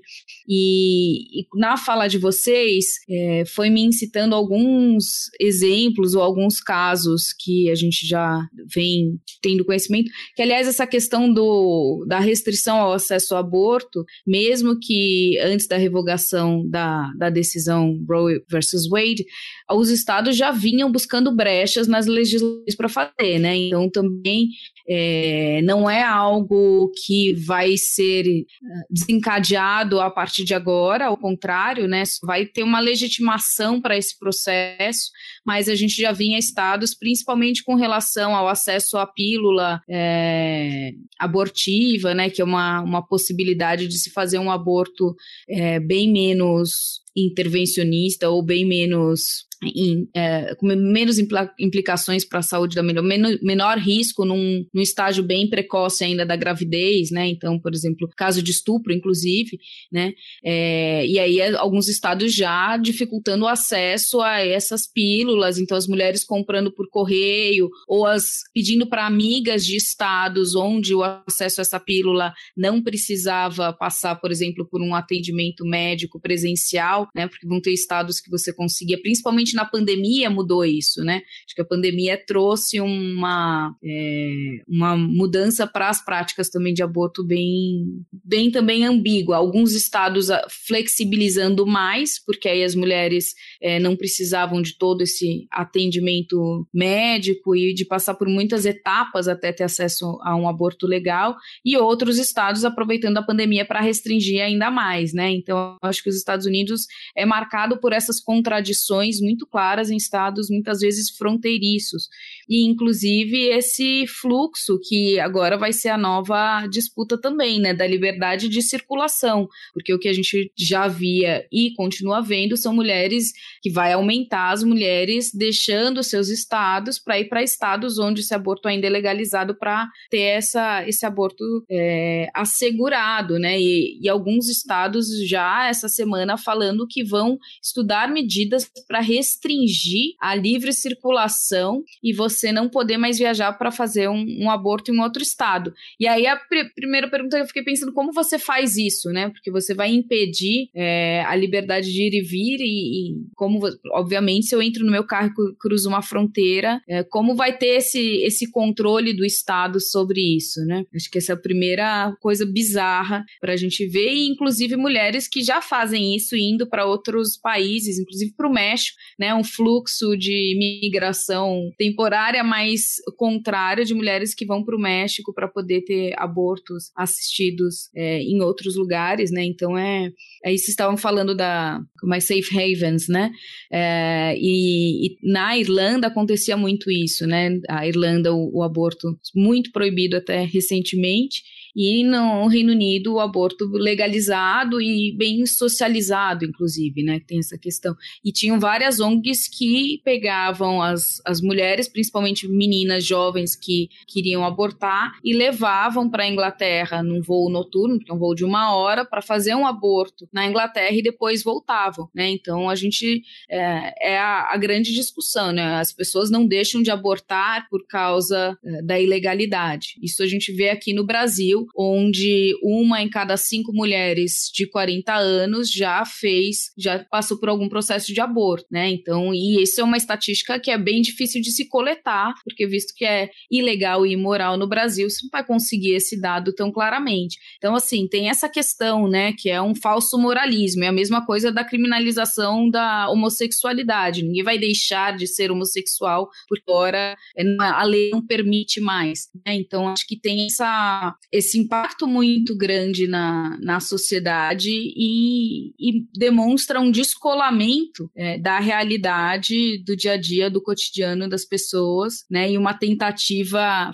E, e na fala de vocês, é, foi me incitando alguns exemplos ou alguns casos que a gente já vem tendo conhecimento, que aliás essa questão do, da restrição ao acesso ao aborto, mesmo que antes da revogação da, da decisão Roe versus Wade, os estados já vinham buscando brechas nas legislações para fazer, né? Então também é, não é algo que vai ser eh, desencadeado a partir de agora, ao contrário, né? Vai ter uma legitimação para esse processo, mas a gente já vinha estados, principalmente com relação ao acesso à pílula é, abortiva, né? Que é uma, uma possibilidade de se fazer um aborto é, bem menos intervencionista ou bem menos em, é, com menos implicações para a saúde da mulher, menor, menor risco num, num, estágio bem precoce ainda da gravidez, né? Então, por exemplo, caso de estupro, inclusive, né? É, e aí alguns estados já dificultando o acesso a essas pílulas, então as mulheres comprando por correio ou as pedindo para amigas de estados onde o acesso a essa pílula não precisava passar, por exemplo, por um atendimento médico presencial, né? Porque vão ter estados que você conseguia, principalmente na pandemia mudou isso, né? Acho que a pandemia trouxe uma, é, uma mudança para as práticas também de aborto bem, bem também ambígua. Alguns estados ah, flexibilizando mais, porque aí as mulheres é, não precisavam de todo esse atendimento médico e de passar por muitas etapas até ter acesso a um aborto legal, e outros estados aproveitando a pandemia para restringir ainda mais, né? Então, acho que os Estados Unidos é marcado por essas contradições muito claras em estados muitas vezes fronteiriços. E, inclusive, esse fluxo que agora vai ser a nova disputa também, né, da liberdade de circulação, porque o que a gente já via e continua vendo são mulheres que vai aumentar as mulheres deixando seus estados para ir para estados onde esse aborto ainda é legalizado para ter essa, esse aborto é, assegurado, né? E, e alguns estados já essa semana falando que vão estudar medidas para restringir a livre circulação e você não poder mais viajar para fazer um, um, aborto em outro estado. E aí a pr primeira pergunta eu fiquei pensando como você faz isso, né? Porque você vai impedir é, a liberdade de ir e vir e, e como, obviamente, se eu entro no meu carro e cruzo uma fronteira, é, como vai ter esse, esse controle do estado sobre isso, né? Acho que essa é a primeira coisa bizarra para a gente ver e inclusive mulheres que já fazem isso indo para outros países, inclusive para o México, né? Um fluxo de migração temporária, mas contrária de mulheres que vão para o México para poder ter abortos assistidos é, em outros lugares, né? Então é, aí é vocês estavam falando da mais safe havens, né? É, e, e, na Irlanda acontecia muito isso, né? A Irlanda o, o aborto muito proibido até recentemente e no Reino Unido o aborto legalizado e bem socializado, inclusive, né? Tem essa questão. E tinham várias ONGs que pegavam as, as mulheres, principalmente meninas jovens que queriam abortar, e levavam para a Inglaterra num voo noturno, que é um voo de uma hora, para fazer um aborto na Inglaterra e depois voltavam, né? Então a gente é, é a, a, grande discussão, né? As pessoas não deixam de abortar por causa é, da ilegalidade. Isso a gente vê aqui no Brasil onde uma em cada cinco mulheres de 40 anos já fez, já passou por algum processo de aborto, né? Então, e isso é uma estatística que é bem difícil de se coletar, porque visto que é ilegal e imoral no Brasil, você não vai conseguir esse dado tão claramente. Então, assim, tem essa questão, né, que é um falso moralismo, é a mesma coisa da criminalização da homossexualidade. Ninguém vai deixar de ser homossexual porque agora é, a lei não permite mais, né? Então, acho que tem essa, esse esse impacto muito grande na, na sociedade e, e demonstra um descolamento é, da realidade do dia a dia, do cotidiano das pessoas, né? E uma tentativa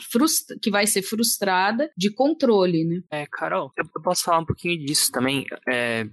que vai ser frustrada de controle, né? É, Carol, eu posso falar um pouquinho disso também. É,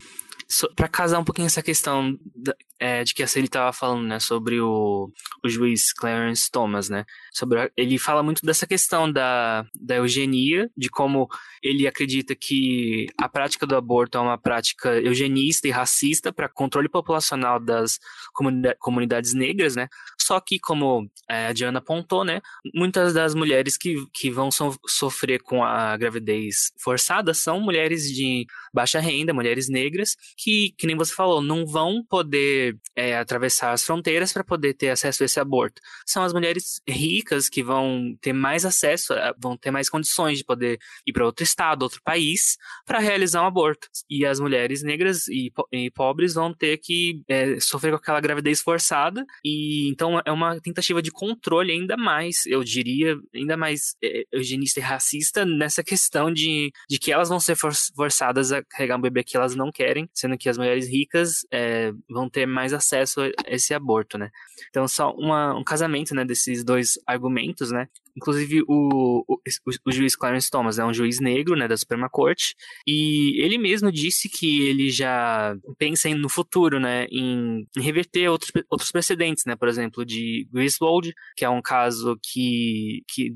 so, para casar um pouquinho essa questão da, é, de que a Celi estava falando, né, sobre o, o juiz Clarence Thomas, né, sobre a, ele fala muito dessa questão da, da eugenia, de como ele acredita que a prática do aborto é uma prática eugenista e racista para controle populacional das comunidade, comunidades negras, né, só que como é, a Diana apontou, né, muitas das mulheres que, que vão so, sofrer com a gravidez forçada são mulheres de baixa renda, mulheres negras, que, que nem você falou, não vão poder é, atravessar as fronteiras para poder ter acesso a esse aborto. São as mulheres ricas que vão ter mais acesso, vão ter mais condições de poder ir para outro estado, outro país, para realizar um aborto. E as mulheres negras e, e pobres vão ter que é, sofrer com aquela gravidez forçada. E então é uma tentativa de controle ainda mais, eu diria, ainda mais é, eugenista e racista nessa questão de, de que elas vão ser forçadas a carregar um bebê que elas não querem, sendo que as mulheres ricas é, vão ter mais acesso a esse aborto, né? Então, só uma, um casamento, né, desses dois argumentos, né? inclusive o, o, o, juiz Clarence Thomas é um juiz negro, né, da Suprema Corte, e ele mesmo disse que ele já pensa no futuro, né, em, em reverter outros, outros precedentes, né, por exemplo, de Griswold, que é um caso que, que,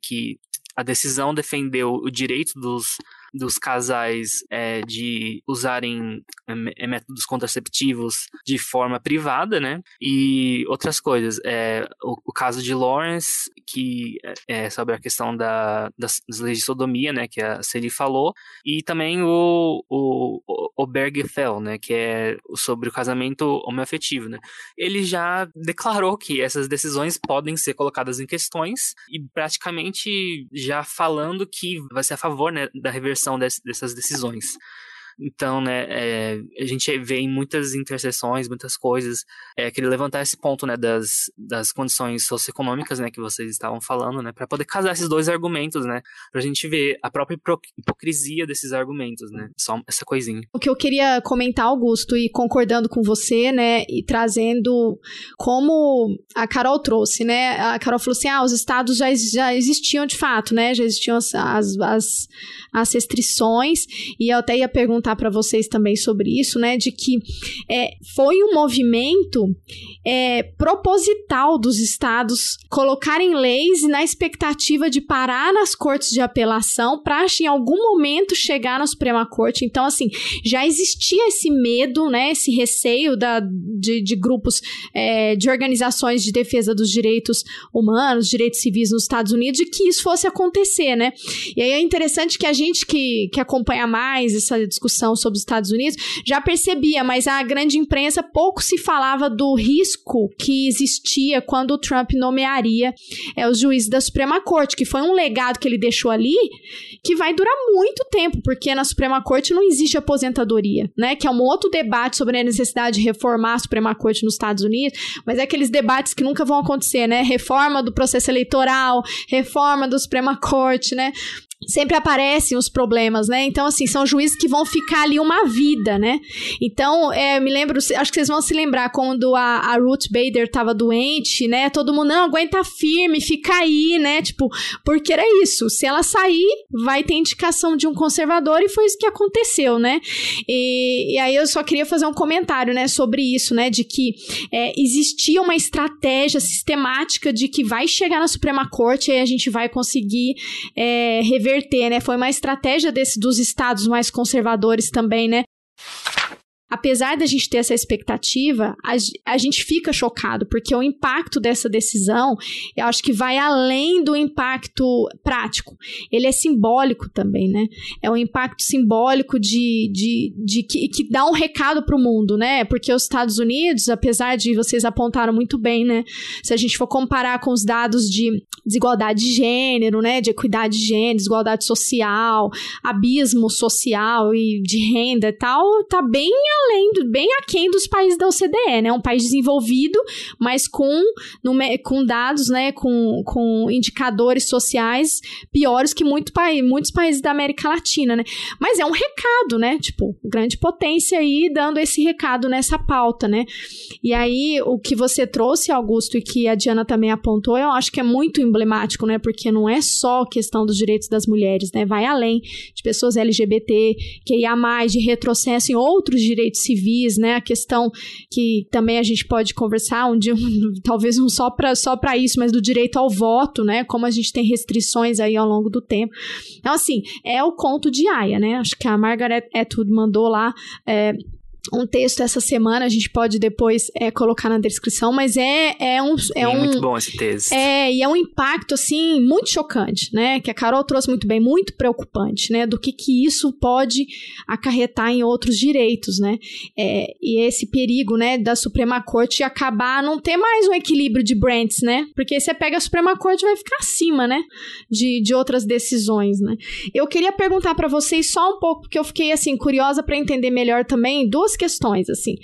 que a decisão defendeu o direito dos dos casais é, de usarem é, métodos contraceptivos de forma privada, né? E outras coisas. É, o, o caso de Lawrence, que é, é sobre a questão da, das, das leis de sodomia, né? Que a Celi falou. E também o, o, o né? Que é sobre o casamento homoafetivo, né? Ele já declarou que essas decisões podem ser colocadas em questões e praticamente já falando que vai ser a favor né, da reversão dessas decisões. Então, né, é, a gente vê em muitas interseções, muitas coisas, é, levantar esse ponto, né, das, das condições socioeconômicas, né, que vocês estavam falando, né, para poder casar esses dois argumentos, né, pra gente ver a própria hipocrisia desses argumentos, né, só essa coisinha. O que eu queria comentar, Augusto, e concordando com você, né, e trazendo como a Carol trouxe, né, a Carol falou assim, ah, os estados já, já existiam de fato, né, já existiam as, as, as, as restrições, e eu até ia perguntar perguntar para vocês também sobre isso, né? De que é, foi um movimento é, proposital dos estados colocarem leis na expectativa de parar nas cortes de apelação para em algum momento chegar na Suprema Corte. Então, assim, já existia esse medo, né? Esse receio da, de, de grupos é, de organizações de defesa dos direitos humanos, direitos civis nos Estados Unidos, de que isso fosse acontecer, né? E aí é interessante que a gente que, que acompanha mais essa discussão discussão sobre os Estados Unidos, já percebia, mas a grande imprensa pouco se falava do risco que existia quando o Trump nomearia é, os juízes da Suprema Corte, que foi um legado que ele deixou ali que vai durar muito tempo, porque na Suprema Corte não existe aposentadoria, né? Que é um outro debate sobre a necessidade de reformar a Suprema Corte nos Estados Unidos, mas é aqueles debates que nunca vão acontecer, né? Reforma do processo eleitoral, reforma da Suprema Corte, né? Sempre aparecem os problemas, né? Então, assim, são juízes que vão ficar ali uma vida, né? Então, é, me lembro, acho que vocês vão se lembrar quando a, a Ruth Bader tava doente, né? Todo mundo, não, aguenta firme, fica aí, né? Tipo, porque era isso. Se ela sair, vai ter indicação de um conservador e foi isso que aconteceu, né? E, e aí eu só queria fazer um comentário, né, sobre isso, né? De que é, existia uma estratégia sistemática de que vai chegar na Suprema Corte e a gente vai conseguir é, rever reverter, né? Foi uma estratégia desse, dos estados mais conservadores também, né? Apesar da gente ter essa expectativa, a, a, gente fica chocado, porque o impacto dessa decisão, eu acho que vai além do impacto prático. Ele é simbólico também, né? É um impacto simbólico de, de, de que, que dá um recado para o mundo, né? Porque os Estados Unidos, apesar de vocês apontaram muito bem, né? Se a gente for comparar com os dados de desigualdade de gênero, né? De equidade de gênero, desigualdade social, abismo social e de renda e tal, tá bem além, bem aquém dos países da OCDE, né? Um país desenvolvido, mas com, no, com dados, né? Com, com indicadores sociais piores que muito, muitos países da América Latina, né? Mas é um recado, né? Tipo, grande potência aí dando esse recado nessa pauta, né? E aí, o que você trouxe, Augusto, e que a Diana também apontou, eu acho que é muito emblemático, né? Porque não é só questão dos direitos das mulheres, né? Vai além de pessoas LGBT, que ia mais, de retrocesso em outros direitos direitos civis, né? A questão que também a gente pode conversar um dia, um, talvez um só para só para isso, mas do direito ao voto, né? Como a gente tem restrições aí ao longo do tempo. Então, assim, é o conto de Aya, né? Acho que a Margaret Atwood mandou lá é, um texto essa semana, a gente pode depois é, colocar na descrição, mas é, é um. É, um, muito bom esse texto. É, e é um impacto, assim, muito chocante, né? Que a Carol trouxe muito bem, muito preocupante, né? Do que, que isso pode acarretar em outros direitos, né? É, e esse perigo, né, da Suprema Corte acabar não ter mais um equilíbrio de brands, né? Porque você pega a Suprema Corte vai ficar acima, né? De, de outras decisões, né? Eu queria perguntar para vocês só um pouco, porque eu fiquei, assim, curiosa para entender melhor também duas questões, assim,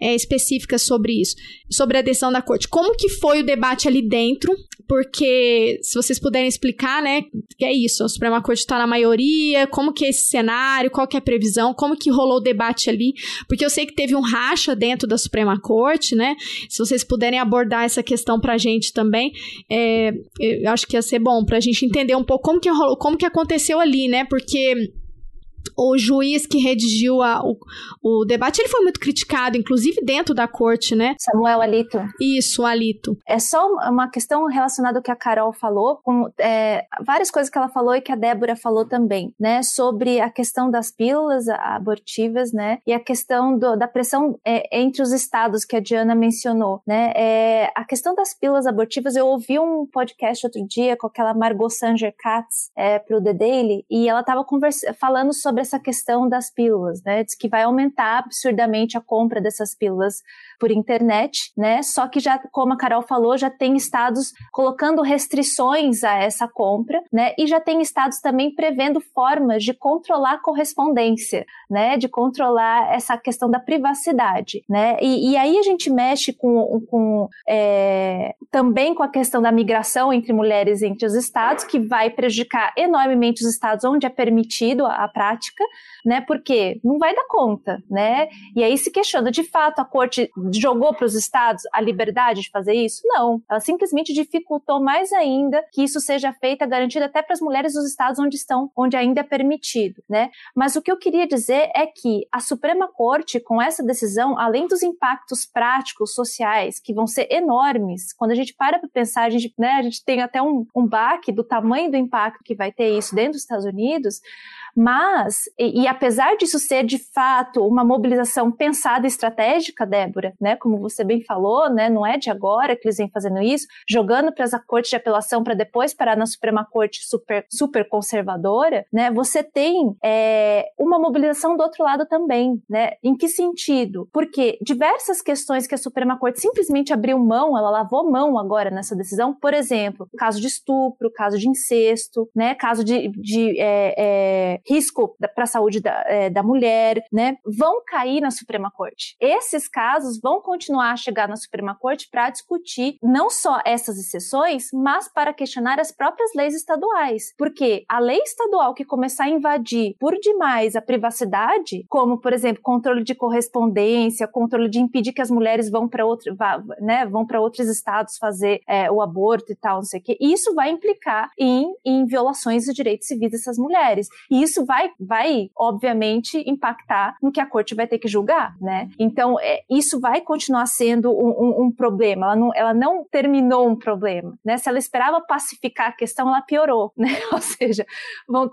é, específicas sobre isso, sobre a decisão da corte. Como que foi o debate ali dentro? Porque, se vocês puderem explicar, né, que é isso, a Suprema Corte está na maioria, como que é esse cenário, qual que é a previsão, como que rolou o debate ali, porque eu sei que teve um racha dentro da Suprema Corte, né, se vocês puderem abordar essa questão pra gente também, é, eu acho que ia ser bom pra gente entender um pouco como que rolou, como que aconteceu ali, né, porque o juiz que redigiu a, o, o debate, ele foi muito criticado, inclusive dentro da corte, né? Samuel Alito. Isso, Alito. É só uma questão relacionada ao que a Carol falou, com é, várias coisas que ela falou e que a Débora falou também, né? Sobre a questão das pílulas abortivas, né? E a questão do, da pressão é, entre os estados que a Diana mencionou, né? É, a questão das pílulas abortivas, eu ouvi um podcast outro dia com aquela Margot Sanger Katz é, pro The Daily, e ela estava falando sobre essa questão das pílulas, né? Diz que vai aumentar absurdamente a compra dessas pílulas por internet, né? Só que já, como a Carol falou, já tem estados colocando restrições a essa compra, né? E já tem estados também prevendo formas de controlar a correspondência, né? De controlar essa questão da privacidade, né? E, e aí a gente mexe com, com é, também com a questão da migração entre mulheres entre os estados, que vai prejudicar enormemente os estados onde é permitido a, a prática, né? Porque não vai dar conta, né? E aí se questiona, de fato, a corte jogou para os estados a liberdade de fazer isso? Não. Ela simplesmente dificultou mais ainda que isso seja feito, garantido até para as mulheres dos estados onde estão, onde ainda é permitido, né? Mas o que eu queria dizer é que a Suprema Corte, com essa decisão, além dos impactos práticos, sociais, que vão ser enormes, quando a gente para para pensar, a gente, né, a gente tem até um, um baque do tamanho do impacto que vai ter isso dentro dos Estados Unidos, mas, e, e, apesar disso ser de fato uma mobilização pensada e estratégica, Débora, né, como você bem falou, né, não é de agora que eles vêm fazendo isso, jogando para a corte de apelação para depois parar na Suprema Corte super, super conservadora, né, você tem é, uma mobilização do outro lado também, né? Em que sentido? Porque diversas questões que a Suprema Corte simplesmente abriu mão, ela lavou mão agora nessa decisão, por exemplo, caso de estupro, caso de incesto, né, caso de, de é, é, risco para a saúde da, é, da mulher, né, vão cair na Suprema Corte. Esses casos vão continuar a chegar na Suprema Corte para discutir não só essas exceções, mas para questionar as próprias leis estaduais. Porque a lei estadual que começar a invadir por demais a privacidade, como, por exemplo, controle de correspondência, controle de impedir que as mulheres vão para outro, né, outros estados fazer é, o aborto e tal, não sei o quê, isso vai implicar em, em violações dos direitos civis dessas mulheres. E isso vai, vai, obviamente, impactar no que a corte vai ter que julgar, né? Então, é, isso vai continuar sendo um, um, um, problema. Ela não, ela não terminou um problema, né? Se ela esperava pacificar a questão, ela piorou, né? Ou seja, vão,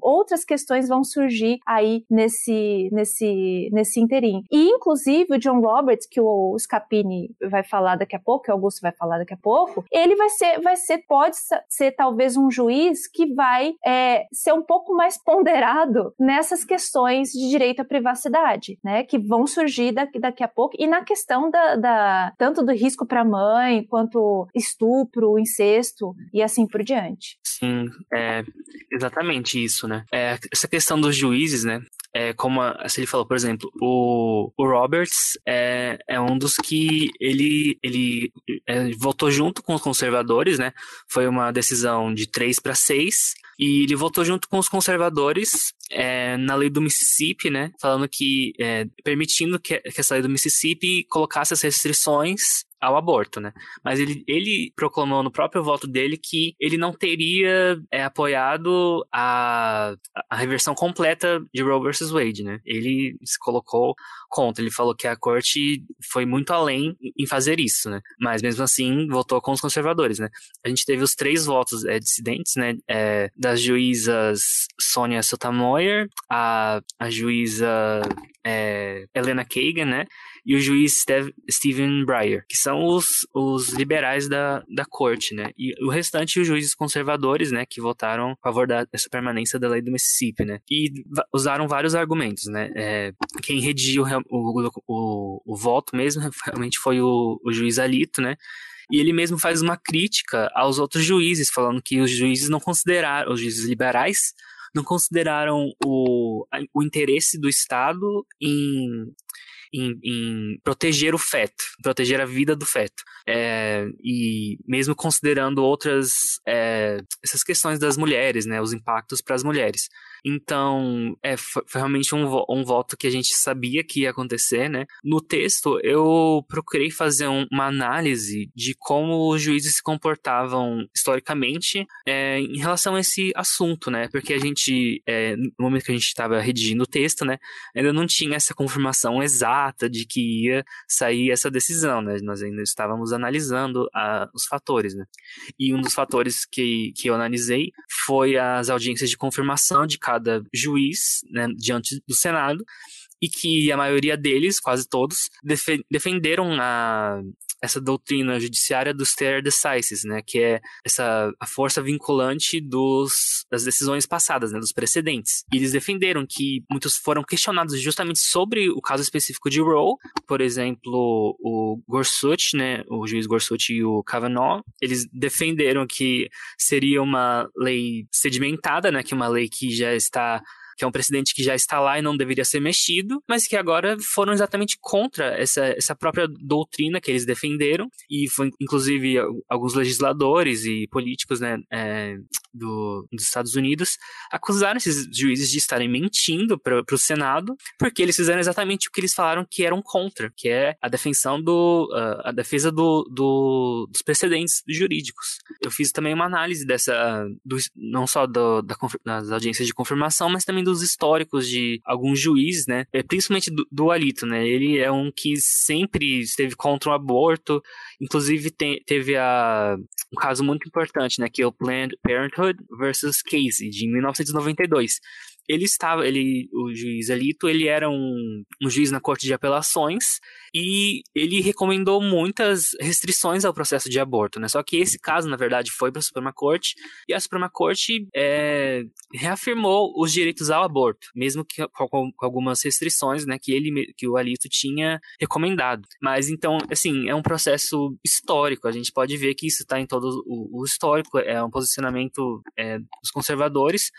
outras questões vão surgir aí nesse, nesse, nesse interim. E, inclusive, o John Roberts, que o Scapini vai falar daqui a pouco, que o Augusto vai falar daqui a pouco, ele vai ser, vai ser, pode ser talvez um juiz que vai é, ser um pouco mais ponderado nessas questões de direito à privacidade, né, que vão surgir daqui, daqui a pouco, e na questão da, da tanto do risco para a mãe, quanto estupro, incesto e assim por diante. Sim, é exatamente isso, né? É, essa questão dos juízes, né? É, como a, se ele falou, por exemplo, o, o Roberts é, é um dos que ele, ele é, votou junto com os conservadores, né? Foi uma decisão de 3 para 6, e ele votou junto com os conservadores é, na lei do Mississippi, né? Falando que, é, permitindo que, que essa lei do Mississippi colocasse as restrições ao aborto, né? Mas ele, ele proclamou no próprio voto dele que ele não teria é, apoiado a, a reversão completa de Roe versus Wade, né? Ele se colocou contra, ele falou que a corte foi muito além em fazer isso, né? Mas mesmo assim votou com os conservadores, né? A gente teve os três votos é, dissidentes, né? É, das juízas Sonia Sotomayor, a, a juíza é, Helena Kagan, né? E o juiz Stephen Breyer, que são os, os liberais da, da corte, né? E o restante, os juízes conservadores, né? Que votaram a favor da, dessa permanência da lei do Mississippi, né? E usaram vários argumentos, né? É, quem redigiu o, o, o, o, voto mesmo realmente foi o, o juiz Alito, né? E ele mesmo faz uma crítica aos outros juízes, falando que os juízes não consideraram, os juízes liberais, não consideraram o, o interesse do Estado em em, em proteger o feto, proteger a vida do feto. É, e mesmo considerando outras é, essas questões das mulheres, né, os impactos para as mulheres. Então, é, foi, realmente um, um, voto que a gente sabia que ia acontecer, né? No texto, eu procurei fazer um, uma análise de como os juízes se comportavam historicamente é, em relação a esse assunto, né? Porque a gente, é, no momento que a gente estava redigindo o texto, né, ainda não tinha essa confirmação exata de que ia sair essa decisão, né? Nós ainda estávamos analisando a, os fatores, né? E um dos fatores que, que eu analisei foi as audiências de confirmação de juiz né, diante do Senado e que a maioria deles, quase todos, defenderam a, essa doutrina judiciária do stare decisis, né, que é essa a força vinculante dos, das decisões passadas, né, dos precedentes. E eles defenderam que muitos foram questionados justamente sobre o caso específico de Roe, por exemplo, o Gorsuch, né, o juiz Gorsuch e o Kavanaugh, eles defenderam que seria uma lei sedimentada, né, que é uma lei que já está que é um precedente que já está lá e não deveria ser mexido, mas que agora foram exatamente contra essa, essa própria doutrina que eles defenderam, e foi inclusive alguns legisladores e políticos né, é, do, dos Estados Unidos acusaram esses juízes de estarem mentindo para o Senado, porque eles fizeram exatamente o que eles falaram que eram contra, que é a defensão do uh, a defesa do, do, dos precedentes jurídicos. Eu fiz também uma análise dessa, do, não só do, da, das audiências de confirmação, mas também do dos históricos de alguns juízes, né? É, principalmente do, do Alito, né? Ele é um que sempre esteve contra o aborto, inclusive tem, teve a, um caso muito importante, né? Que é o Planned Parenthood versus Casey, de 1992 ele estava, ele, o juiz Alito, ele era um, um juiz na Corte de Apelações e ele recomendou muitas restrições ao processo de aborto, né? Só que esse caso, na verdade, foi para a Suprema Corte e a Suprema Corte é, reafirmou os direitos ao aborto, mesmo que com, algumas restrições, né? Que ele, que o Alito tinha recomendado. Mas então, assim, é um processo histórico. A gente pode ver que isso está em todo o, o histórico. É um posicionamento é, dos conservadores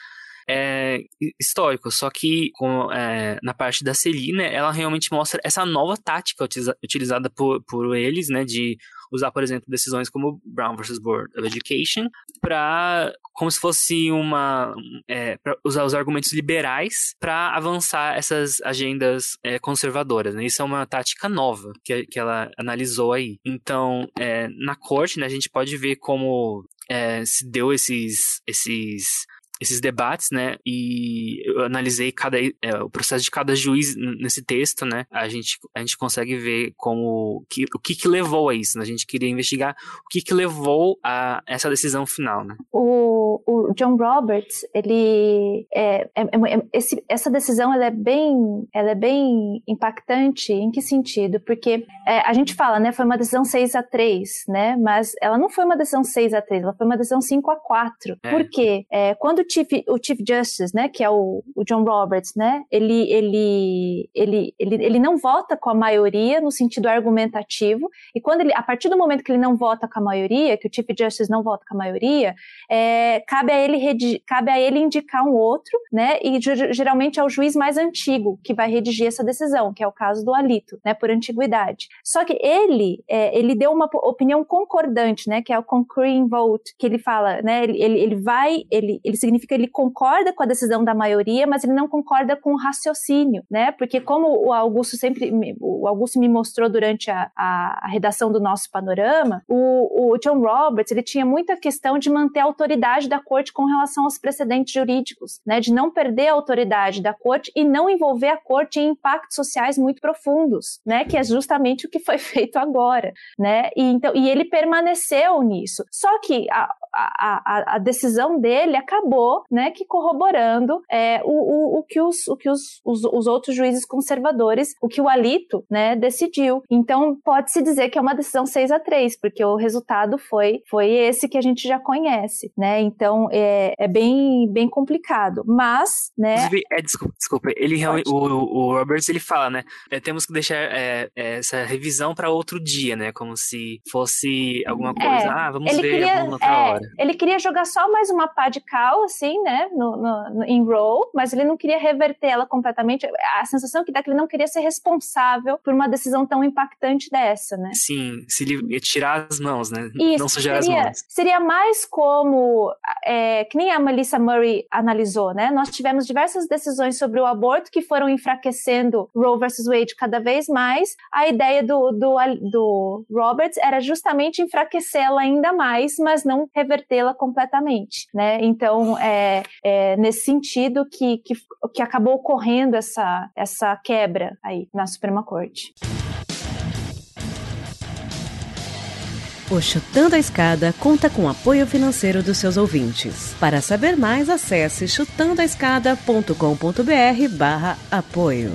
é, histórico, só que com, é, na parte da Celina, ela realmente mostra essa nova tática utiliza, utilizada por, por eles, né, de usar, por exemplo, decisões como Brown versus Board of Education para como se fosse uma é, para usar os argumentos liberais para avançar essas agendas é, conservadoras. Né? Isso é uma tática nova que, que ela analisou aí. Então, é, na corte, né, a gente pode ver como é, se deu esses esses esses debates, né? E eu analisei cada, é, o processo de cada juiz nesse texto, né? A gente, a gente consegue ver como que, o que, que levou a isso. Né? A gente queria investigar o que, que levou a essa decisão final, né? O, o John Roberts, ele é, é, é, é esse, essa decisão ela é bem, ela é bem impactante. Em que sentido? Porque é, a gente fala, né? Foi uma decisão 6 a 3 né? Mas ela não foi uma decisão 6 a 3 ela foi uma decisão 5 a 4 Por quê? quando Chief, o Chief Justice, né, que é o, o, John Roberts, né, ele, ele, ele, ele, ele não vota com a maioria no sentido argumentativo, e quando ele, a partir do momento que ele não vota com a maioria, que o Chief Justice não vota com a maioria, é, cabe, a ele cabe a ele indicar um outro, né, e geralmente é o juiz mais antigo que vai redigir essa decisão, que é o caso do Alito, né, por antiguidade. Só que ele, é, ele deu uma opinião concordante, né, que é o concurring vote, que ele fala, né, ele, ele, ele vai, ele, ele significa significa ele concorda com a decisão da maioria, mas ele não concorda com o raciocínio, né? Porque como o Augusto sempre, o Augusto me mostrou durante a, a, a redação do nosso panorama, o, o, John Roberts ele tinha muita questão de manter a autoridade da corte com relação aos precedentes jurídicos, né? De não perder a autoridade da corte e não envolver a corte em impactos sociais muito profundos, né? Que é justamente o que foi feito agora, né? E então e ele permaneceu nisso. Só que a, a, a, decisão dele acabou, né, que corroborando é, o, o, o, que, os, o que os, os, os, outros juízes conservadores, o que o Alito, né, decidiu. Então, pode-se dizer que é uma decisão 6 a 3 porque o resultado foi, foi esse que a gente já conhece, né, então é, é bem, bem complicado, mas, né... É, desculpa, desculpa, ele realmente, o, o Roberts, ele fala, né, é, temos que deixar é, é essa revisão para outro dia, né, como se fosse alguma coisa, ah, vamos ver queria, outra hora. Ele queria jogar só mais uma pá de cal, assim, né, no, no, em Roe, mas ele não queria reverter ela completamente. A sensação que dá é que ele não queria ser responsável por uma decisão tão impactante dessa, né? Sim, se ele tirar as mãos, né? Isso, não sujar seria, as mãos. Seria mais como, é, que nem a Melissa Murray analisou, né? Nós tivemos diversas decisões sobre o aborto que foram enfraquecendo Roe versus Wade cada vez mais. A ideia do, do, do Roberts era justamente enfraquecê-la ainda mais, mas não revertê-la completamente, né? Então, é, é nesse sentido que, que, que acabou ocorrendo essa, essa quebra aí na Suprema Corte. O Chutando a Escada conta com apoio financeiro dos seus ouvintes. Para saber mais, acesse chutandoaescada.com.br barra apoio.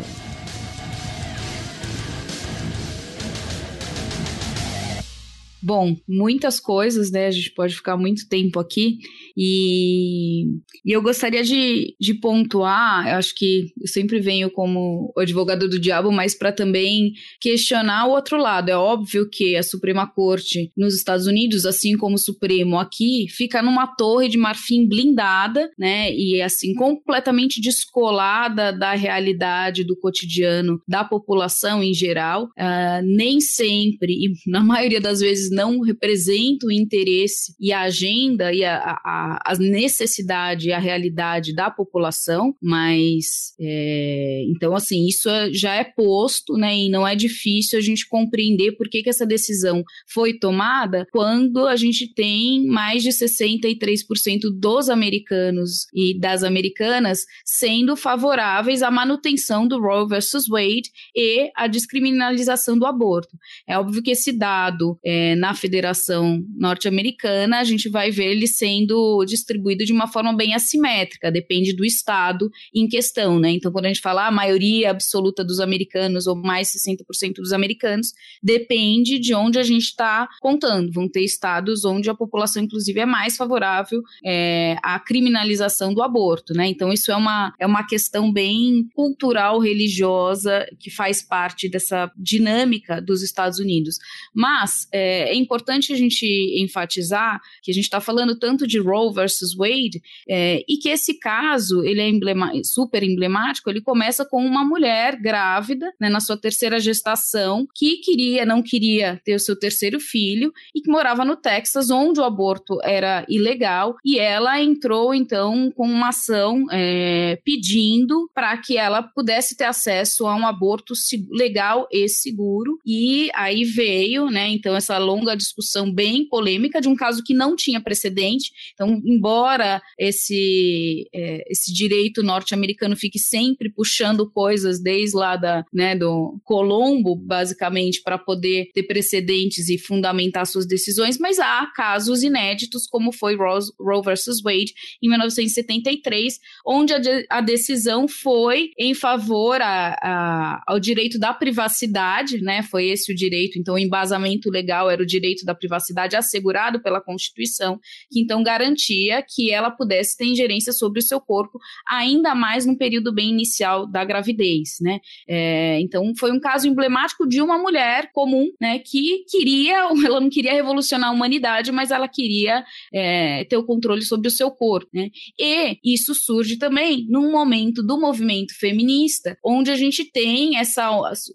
Bom, muitas coisas, né? A gente pode ficar muito tempo aqui. E, e eu gostaria de, de pontuar, eu acho que eu sempre venho como o advogado do diabo, mas para também questionar o outro lado. É óbvio que a Suprema Corte nos Estados Unidos, assim como o Supremo aqui, fica numa torre de marfim blindada, né? E assim, completamente descolada da realidade do cotidiano da população em geral. Uh, nem sempre, e na maioria das vezes, não representa o interesse e a agenda e a, a a, necessidade e a realidade da população, mas é, então assim isso é, já é posto, né? E não é difícil a gente compreender por que, que essa decisão foi tomada quando a gente tem mais de 63% dos americanos e das americanas sendo favoráveis à manutenção do Roe versus Wade e à descriminalização do aborto. É óbvio que esse dado é, na Federação Norte-Americana a gente vai ver ele sendo distribuído de uma forma bem assimétrica, depende do estado em questão, né? Então, quando a gente fala a maioria absoluta dos americanos ou mais 60% dos americanos, depende de onde a gente está contando. Vão ter estados onde a população, inclusive, é mais favorável é, à criminalização do aborto, né? Então, isso é uma, é uma questão bem cultural, religiosa, que faz parte dessa dinâmica dos Estados Unidos. Mas é importante a gente enfatizar que a gente está falando tanto de Roe versus Wade, é, e que esse caso, ele é emblema, super emblemático, ele começa com uma mulher grávida, né, na sua terceira gestação, que queria, não queria ter o seu terceiro filho, e que morava no Texas, onde o aborto era ilegal, e ela entrou, então, com uma ação é, pedindo para que ela pudesse ter acesso a um aborto legal e seguro, e aí veio, né, então, essa longa discussão bem polêmica de um caso que não tinha precedente, então, embora esse, é, esse direito norte-americano fique sempre puxando coisas desde lá da, né, do Colombo, basicamente, para poder ter precedentes e fundamentar suas decisões, mas há casos inéditos, como foi Rose, Roe versus Wade, em 1973, onde a, de, a decisão foi em favor a, a, ao direito da privacidade, né? Foi esse o direito, então o embasamento legal era o direito da privacidade assegurado pela Constituição, que então garantia que ela pudesse ter ingerência sobre o seu corpo, ainda mais no período bem inicial da gravidez, né? É, então foi um caso emblemático de uma mulher comum, né, que queria, ela não queria revolucionar a humanidade, mas ela queria é, ter o controle sobre o seu corpo, né? E isso surge também num momento do movimento feminista, onde a gente tem essa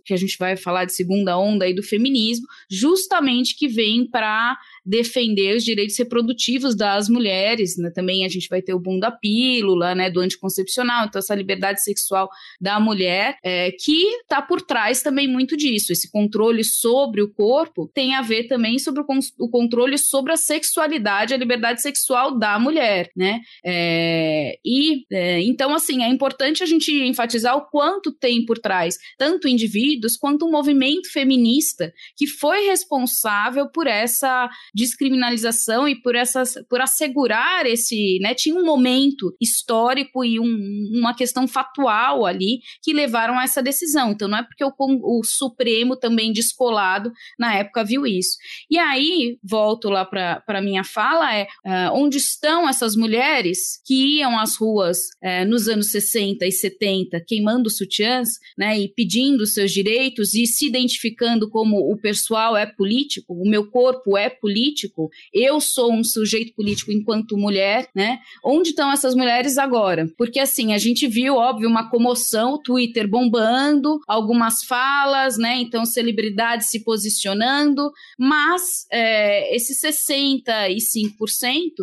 que a gente vai falar de segunda onda aí do feminismo, justamente que vem para defender os direitos reprodutivos das mulheres, né? Também a gente vai ter o boom da pílula, né? Do anticoncepcional, então essa liberdade sexual da mulher, é, que está por trás também muito disso. Esse controle sobre o corpo tem a ver também sobre o, o controle sobre a sexualidade, a liberdade sexual da mulher, né? É, e é, então, assim, é importante a gente enfatizar o quanto tem por trás tanto indivíduos quanto um movimento feminista que foi responsável por essa descriminalização e por essas por assegurar esse, né, tinha um momento histórico e um, uma questão fatual ali que levaram a essa decisão. Então não é porque o, o Supremo também descolado na época viu isso. E aí volto lá para minha fala é uh, onde estão essas mulheres que iam às ruas uh, nos anos 60 e 70 queimando sutiãs, né, e pedindo seus direitos e se identificando como o pessoal é político, o meu corpo é político político, eu sou um sujeito político enquanto mulher, né? Onde estão essas mulheres agora? Porque assim, a gente viu, óbvio, uma comoção, o Twitter bombando, algumas falas, né? Então, celebridades se posicionando, mas é, esses 65%,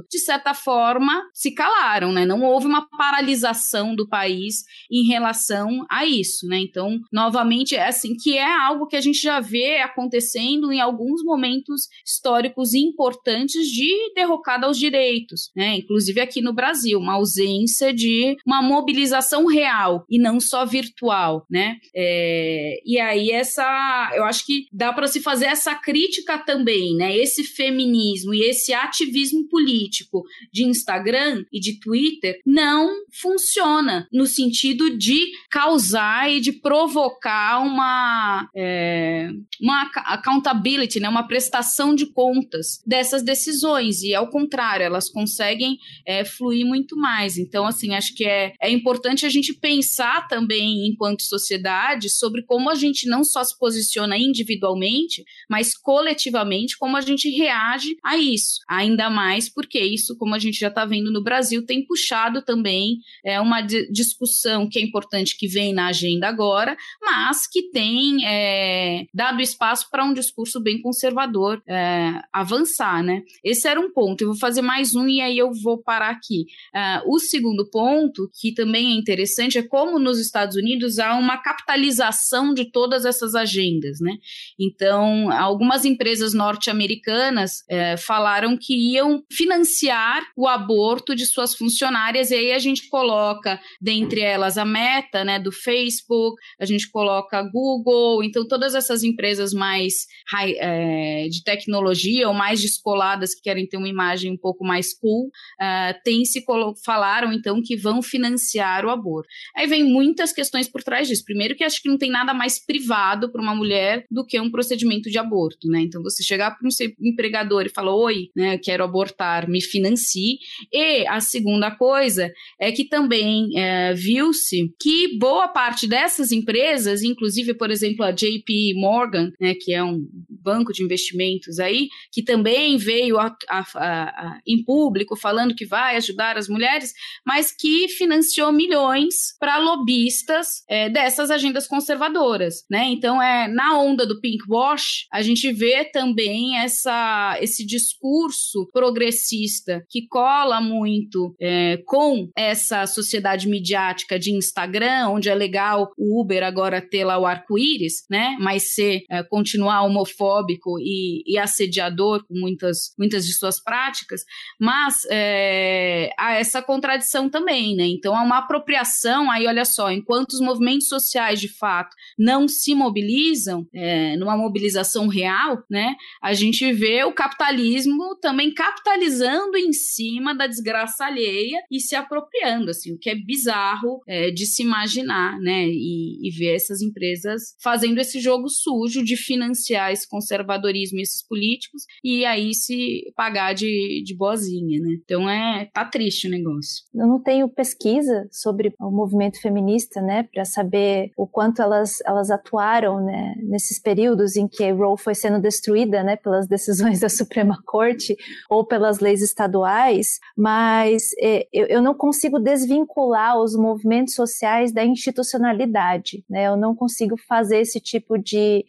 de certa forma, se calaram, né? Não houve uma paralisação do país em relação a isso, né? Então, novamente, é assim, que é algo que a gente já vê acontecendo em alguns momentos históricos importantes de derrocada aos direitos, né? Inclusive aqui no Brasil, uma ausência de uma mobilização real e não só virtual, né? É, e aí essa, eu acho que dá para se fazer essa crítica também, né? Esse feminismo e esse ativismo político de Instagram e de Twitter não funciona no sentido de causar e de provocar uma é, uma accountability, né? Uma prestação de contas dessas decisões e ao contrário, elas conseguem é, fluir muito mais. Então, assim, acho que é, é importante a gente pensar também enquanto sociedade sobre como a gente não só se posiciona individualmente, mas coletivamente, como a gente reage a isso. Ainda mais porque isso, como a gente já está vendo no Brasil, tem puxado também é, uma discussão que é importante que vem na agenda agora, mas que tem é, dado espaço para um discurso bem conservador é, avançar, né? Esse era um ponto. Eu vou fazer mais um e aí eu vou parar aqui. Uh, o segundo ponto, que também é interessante, é como nos Estados Unidos há uma capitalização de todas essas agendas, né? Então, algumas empresas norte-americanas é, falaram que iam financiar o aborto de suas funcionárias, e aí a gente coloca, dentre elas, a Meta, né, do Facebook, a gente coloca Google, então todas essas empresas mais high, é, de tecnologia ou mais descoladas que querem ter uma imagem um pouco mais cool, uh, tem se falaram então que vão financiar o aborto. Aí vem muitas questões por trás disso. Primeiro que acho que não tem nada mais privado para uma mulher do que um procedimento de aborto, né? Então você chegar para um empregador e falar, oi, né, quero abortar, me financie. E a segunda coisa é que também é, viu-se que boa parte dessas empresas, inclusive, por exemplo, a JP Morgan, né, que é um banco de investimentos aí, que também veio a, a, a, em público falando que vai ajudar as mulheres, mas que financiou milhões para lobistas é, dessas agendas conservadoras, né? Então é na onda do pink wash a gente vê também essa esse discurso progressista que cola muito é, com essa sociedade midiática de Instagram, onde é legal o Uber agora ter lá o arco-íris, né? Mas ser é, continuar homofóbico e, e, assediador com muitas muitas de suas práticas, mas é, há essa contradição também, né? Então há uma apropriação aí, olha só, enquanto os movimentos sociais de fato não se mobilizam é, numa mobilização real, né? A gente vê o capitalismo também capitalizando em cima da desgraça alheia e se apropriando, assim, o que é bizarro é, de se imaginar, né? E, e ver essas empresas fazendo esse jogo sujo de financiar esse conservadorismo e esses políticos e aí se pagar de, de boazinha, né? Então é tá triste o negócio. Eu não tenho pesquisa sobre o movimento feminista, né, para saber o quanto elas, elas atuaram, né, nesses períodos em que Roe foi sendo destruída, né, pelas decisões da Suprema Corte ou pelas leis estaduais, mas é, eu, eu não consigo desvincular os movimentos sociais da institucionalidade, né, eu não consigo fazer esse tipo de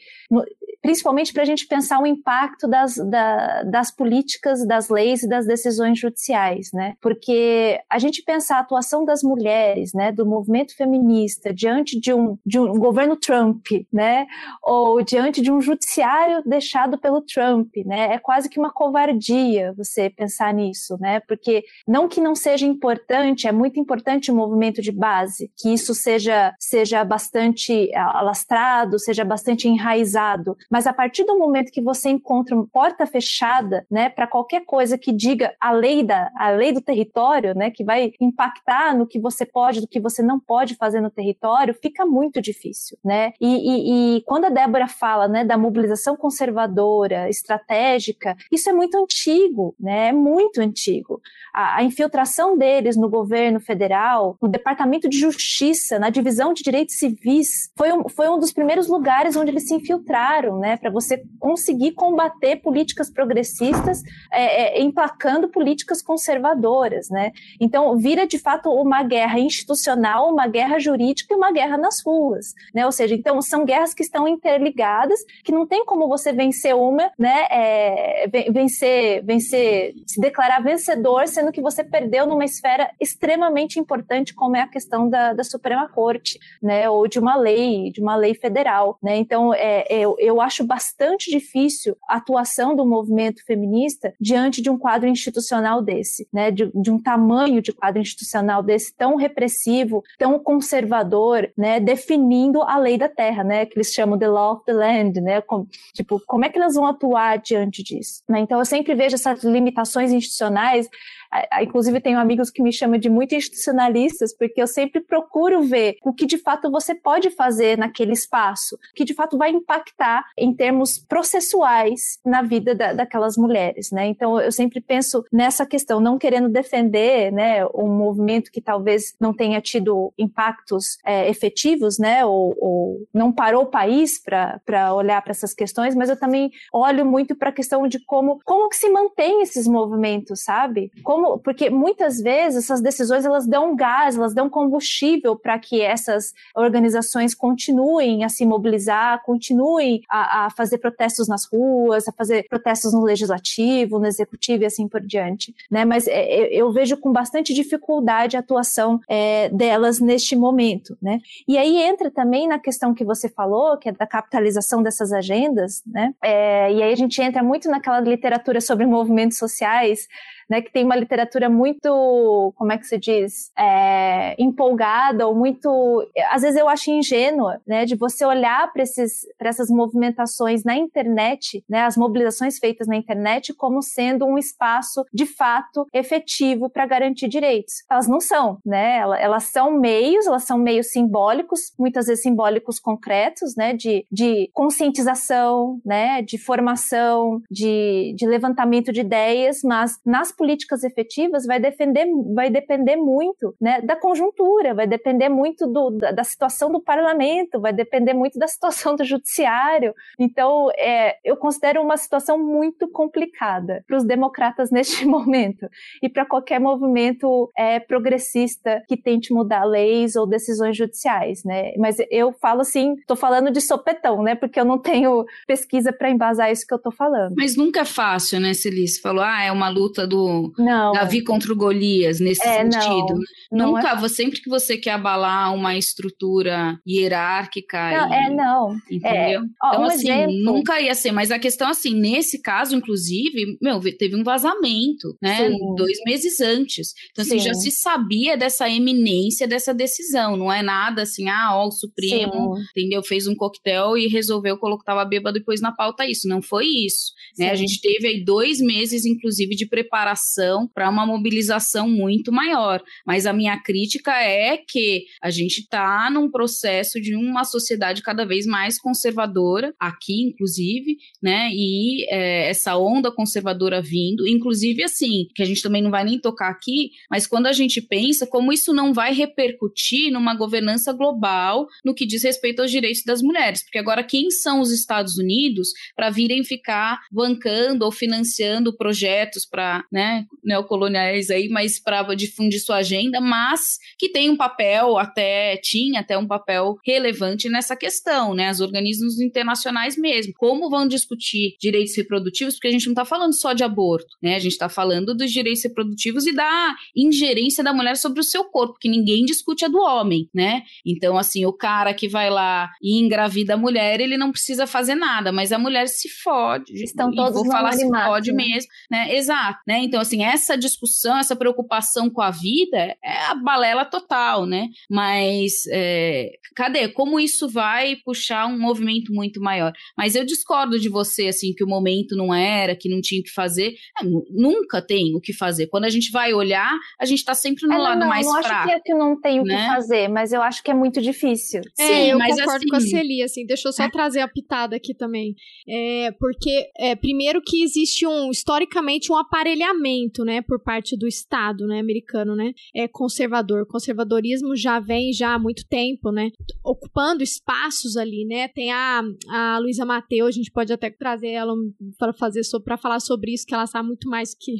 principalmente para a gente pensar o impacto das, da, das políticas, das leis e das decisões judiciais, né? Porque a gente pensar a atuação das mulheres, né, do movimento feminista diante de um, de um governo Trump, né, ou diante de um judiciário deixado pelo Trump, né, é quase que uma covardia você pensar nisso, né? Porque não que não seja importante, é muito importante o movimento de base, que isso seja seja bastante alastrado, seja bastante enraizado, mas a partir do momento que você encontra uma porta fechada, né, para qualquer coisa que diga a lei da a lei do território, né, que vai impactar no que você pode, do que você não pode fazer no território, fica muito difícil, né? E, e, e quando a Débora fala, né, da mobilização conservadora, estratégica, isso é muito antigo, né? É muito antigo. A, a infiltração deles no governo federal, no Departamento de Justiça, na divisão de direitos civis, foi um, foi um dos primeiros lugares onde eles se infiltraram né? Para você conseguir combater políticas progressistas, é, é, emplacando políticas conservadoras, né? Então vira de fato uma guerra institucional, uma guerra jurídica e uma guerra nas ruas, né? Ou seja, então são guerras que estão interligadas, que não tem como você vencer uma, né? É, vencer, vencer, se declarar vencedor, sendo que você perdeu numa esfera extremamente importante, como é a questão da, da Suprema Corte, né? Ou de uma lei, de uma lei federal, né? Então, é, é, eu, eu acho bastante difícil a atuação do movimento feminista diante de um quadro institucional desse, né? De, de um tamanho de quadro institucional desse tão repressivo, tão conservador, né? Definindo a lei da terra, né? Que eles chamam the law of the land, né? Como, tipo, como é que elas vão atuar diante disso? Né? Então, eu sempre vejo essas limitações institucionais Inclusive, tenho amigos que me chamam de muito institucionalistas, porque eu sempre procuro ver o que de fato você pode fazer naquele espaço, o que de fato vai impactar em termos processuais na vida da, daquelas mulheres, né? Então, eu sempre penso nessa questão, não querendo defender, né, um movimento que talvez não tenha tido impactos é, efetivos, né, ou, ou, não parou o país para olhar para essas questões, mas eu também olho muito para a questão de como, como que se mantém esses movimentos, sabe? Como como, porque muitas vezes essas decisões elas dão gás, elas dão combustível para que essas organizações continuem a se mobilizar, continuem a, a, fazer protestos nas ruas, a fazer protestos no legislativo, no executivo e assim por diante, né? Mas é, eu vejo com bastante dificuldade a atuação é, delas neste momento, né? E aí entra também na questão que você falou, que é da capitalização dessas agendas, né? É, e aí a gente entra muito naquela literatura sobre movimentos sociais né, que tem uma literatura muito, como é que se diz, é, empolgada ou muito, às vezes eu acho ingênua, né, de você olhar para essas movimentações na internet, né, as mobilizações feitas na internet como sendo um espaço de fato efetivo para garantir direitos. Elas não são, né, elas, são meios, elas são meios simbólicos, muitas vezes simbólicos concretos, né, de, de conscientização, né, de formação, de, de levantamento de ideias, mas nas políticas efetivas vai, defender, vai depender muito né, da conjuntura, vai depender muito do, da, da, situação do parlamento, vai depender muito da situação do judiciário. Então, é, eu considero uma situação muito complicada para os democratas neste momento e para qualquer movimento é, progressista que tente mudar leis ou decisões judiciais, né? Mas eu falo assim, estou falando de sopetão, né? Porque eu não tenho pesquisa para embasar isso que eu estou falando. Mas nunca é fácil, né, Celice? Falou, ah, é uma luta do não. Davi contra o Golias, nesse é, sentido. Não, Nunca, não é... sempre que você quer abalar uma estrutura hierárquica. Não, e, é, não. Entendeu? É. Ó, então, um assim, exemplo. nunca ia ser. Mas a questão, assim, nesse caso, inclusive, meu, teve um vazamento, né? Sim. Dois meses antes. Então, assim, Sim. já se sabia dessa eminência dessa decisão. Não é nada assim, ah, ó, o Supremo, Sim. entendeu? Fez um coquetel e resolveu colocar, tava bêbado e pôs na pauta isso. Não foi isso. Né? A gente teve aí dois meses, inclusive, de preparação para uma mobilização muito maior. Mas a minha crítica é que a gente está num processo de uma sociedade cada vez mais conservadora, aqui inclusive, né? E é, essa onda conservadora vindo, inclusive assim, que a gente também não vai nem tocar aqui, mas quando a gente pensa como isso não vai repercutir numa governança global no que diz respeito aos direitos das mulheres, porque agora quem são os Estados Unidos para virem ficar bancando ou financiando projetos para, né, neocoloniais aí, mas para difundir sua agenda, mas que tem um papel até tinha até um papel relevante nessa questão, né? Os organismos internacionais mesmo, como vão discutir direitos reprodutivos, porque a gente não está falando só de aborto, né? A gente está falando dos direitos reprodutivos e da ingerência da mulher sobre o seu corpo, que ninguém discute a do homem, né? Então, assim, o cara que vai lá e engravida a mulher, ele não precisa fazer nada, mas a mulher se fode. Estão todos vou falar se fode né? mesmo, né? Exato, né? Então, assim, essa discussão, essa preocupação com a vida é a balela total, né? Mas é, cadê? Como isso vai puxar um movimento muito maior? Mas eu discordo de você, assim, que o momento não era, que não tinha o que fazer. É, nunca tem o que fazer. Quando a gente vai olhar, a gente tá sempre no é, lado não, mais não fraco. Não acho que, é que não tem o né? que fazer, mas eu acho que é muito difícil. É, Sim, eu concordo assim... com a assim Celi, assim, deixa eu só é. trazer a pitada aqui também. É, porque, é, primeiro que existe um, historicamente, um aparelhamento aparelhamento, né, por parte do Estado, né, americano, né, é conservador. Conservadorismo já vem já há muito tempo, né, ocupando espaços ali, né. Tem a, a Luísa Mateu, a gente pode até trazer ela para fazer para falar sobre isso, que ela sabe muito mais que,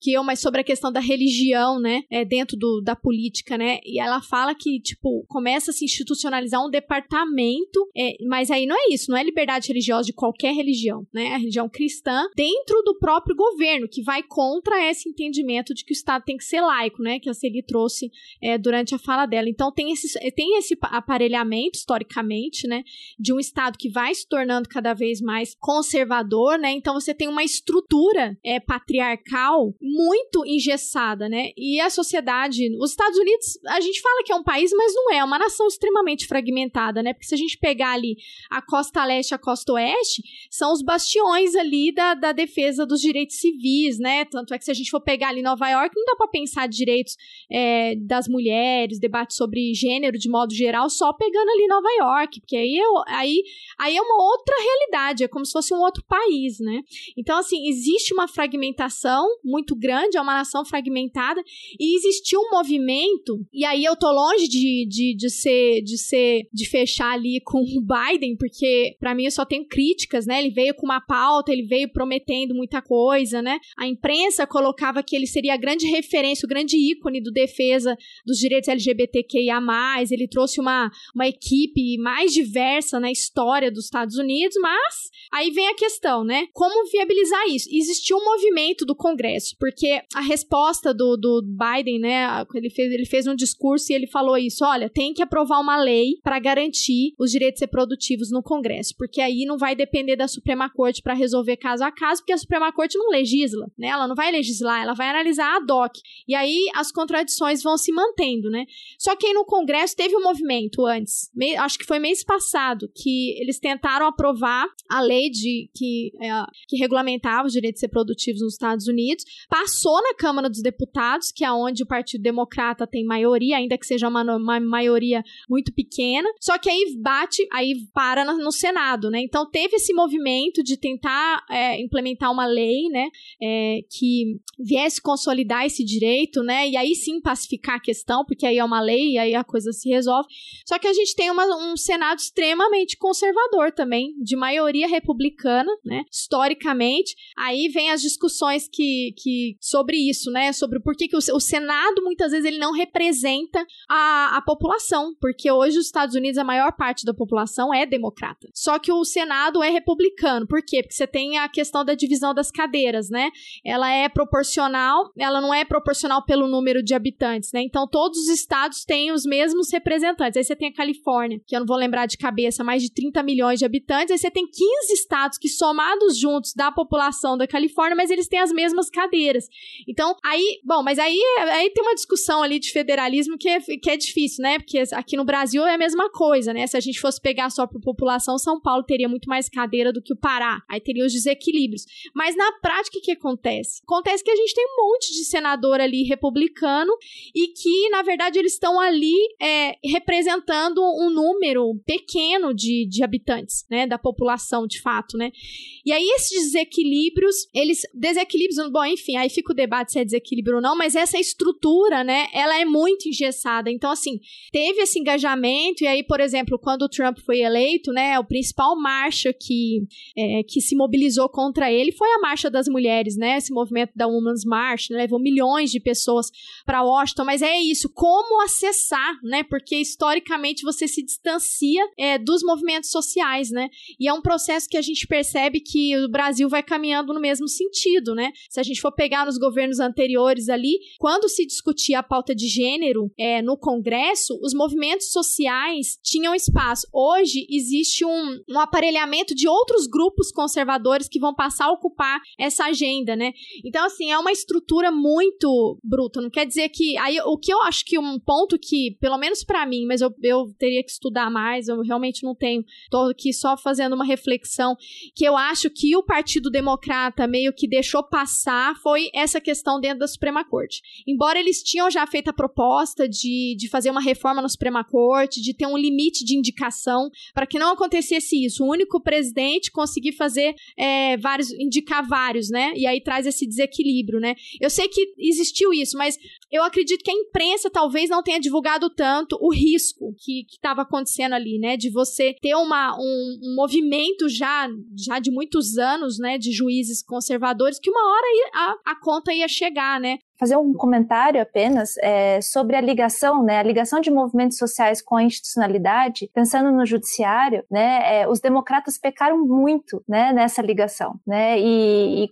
que eu, mas sobre a questão da religião, né, é, dentro do, da política, né, e ela fala que, tipo, começa a se institucionalizar um departamento, é, mas aí não é isso, não é liberdade religiosa de qualquer religião, né, a religião cristã dentro do próprio governo, que vai contra esse entendimento de que o Estado tem que ser laico, né, que a Celi trouxe é, durante a fala dela. Então tem esse, tem esse aparelhamento, historicamente, né, de um Estado que vai se tornando cada vez mais conservador, né, então você tem uma estrutura é, patriarcal muito engessada, né, e a sociedade, os Estados Unidos, a gente fala que é um país, mas não é, é uma nação extremamente fragmentada, né, porque se a gente pegar ali a costa leste a costa oeste, são os bastiões ali da, da defesa dos direitos civis, né? Tanto é que se a gente for pegar ali Nova York, não dá para pensar direitos é, das mulheres, debate sobre gênero de modo geral, só pegando ali Nova York, porque aí, eu, aí, aí é uma outra realidade, é como se fosse um outro país, né? Então, assim, existe uma fragmentação muito grande, é uma nação fragmentada, e existiu um movimento, e aí eu tô longe de, de, de ser, de ser, de fechar ali com o Biden, porque para mim eu só tenho críticas, né? Ele veio com uma pauta, ele veio prometendo muita coisa, né? A imprensa colocava que ele seria a grande referência, o grande ícone do defesa dos direitos LGBTQIA+, ele trouxe uma, uma equipe mais diversa na história dos Estados Unidos, mas aí vem a questão, né? Como viabilizar isso? Existiu um movimento do Congresso, porque a resposta do, do Biden, né, ele fez, ele fez um discurso e ele falou isso, olha, tem que aprovar uma lei para garantir os direitos reprodutivos no Congresso, porque aí não vai depender da Suprema Corte para resolver caso a caso, porque a Suprema Corte não legisla, né? Ela não vai legislar, ela vai analisar a DOC. E aí as contradições vão se mantendo, né? Só que aí no Congresso teve um movimento antes, acho que foi mês passado, que eles tentaram aprovar a lei de que, é, que regulamentava os direitos reprodutivos nos Estados Unidos, passou na Câmara dos Deputados, que é onde o Partido Democrata tem maioria, ainda que seja uma, uma maioria muito pequena, só que aí bate, aí para no Senado, né? Então teve esse movimento de tentar é, implementar uma lei, né, é, que viesse consolidar esse direito, né, e aí sim pacificar a questão, porque aí é uma lei e aí a coisa se resolve. Só que a gente tem uma, um Senado extremamente conservador também, de maioria republicana, né, historicamente. Aí vem as discussões que, que sobre isso, né, sobre por que, que o, o Senado muitas vezes ele não representa a, a população, porque hoje os Estados Unidos a maior parte da população é democrata. Só que o Senado é republicano. Por quê? Porque você tem a questão da divisão das cadeiras, né? Ela é proporcional, ela não é proporcional pelo número de habitantes, né? Então todos os estados têm os mesmos representantes. Aí você tem a Califórnia, que eu não vou lembrar de cabeça, mais de 30 milhões de habitantes. Aí você tem 15 estados que somados juntos da população da Califórnia, mas eles têm as mesmas cadeiras. Então, aí, bom, mas aí, aí tem uma discussão ali de federalismo que é, que é difícil, né? Porque aqui no Brasil é a mesma coisa, né? Se a gente fosse pegar só por população, São Paulo teria muito mais cadeira do que o Pará. Aí teria os desequilíbrios. Mas na prática, o que acontece? Acontece que a gente tem um monte de senador ali republicano e que, na verdade, eles estão ali é, representando um número pequeno de, de habitantes, né? Da população, de fato, né? E aí, esses desequilíbrios, eles. Desequilíbrios, bom, enfim, aí fica o debate se é desequilíbrio ou não, mas essa estrutura, né? Ela é muito engessada. Então, assim, teve esse engajamento, e aí, por exemplo, quando o Trump foi eleito, né? O principal marcha que, é, que se mobilizou contra ele foi a Marcha das Mulheres, né? Esse movimento da Women's March, né? levou milhões de pessoas para Washington, mas é isso, como acessar, né? Porque historicamente você se distancia é, dos movimentos sociais, né? E é um processo que a gente percebe que o Brasil vai caminhando no mesmo sentido, né? Se a gente for pegar nos governos anteriores ali, quando se discutia a pauta de gênero é, no Congresso, os movimentos sociais tinham espaço. Hoje existe um, um aparelhamento de outros grupos conservadores que vão passar a ocupar essa agenda, né? Então, assim, é uma estrutura muito bruta. Não quer dizer que. Aí, o que eu acho que um ponto que, pelo menos para mim, mas eu, eu teria que estudar mais, eu realmente não tenho. Tô aqui só fazendo uma reflexão, que eu acho que o Partido Democrata meio que deixou passar foi essa questão dentro da Suprema Corte. Embora eles tinham já feito a proposta de, de fazer uma reforma na Suprema Corte, de ter um limite de indicação, para que não acontecesse isso. O único presidente conseguir fazer é, vários, indicar vários, né? E aí traz esse desequilíbrio desequilíbrio, né? Eu sei que existiu isso, mas eu acredito que a imprensa talvez não tenha divulgado tanto o risco que estava acontecendo ali, né? De você ter uma, um, um, movimento já, já de muitos anos, né? De juízes conservadores, que uma hora a, a conta ia chegar, né? Fazer um comentário apenas é, sobre a ligação, né, a ligação de movimentos sociais com a institucionalidade, pensando no judiciário, né, é, os democratas pecaram muito, né, nessa ligação, né, e, e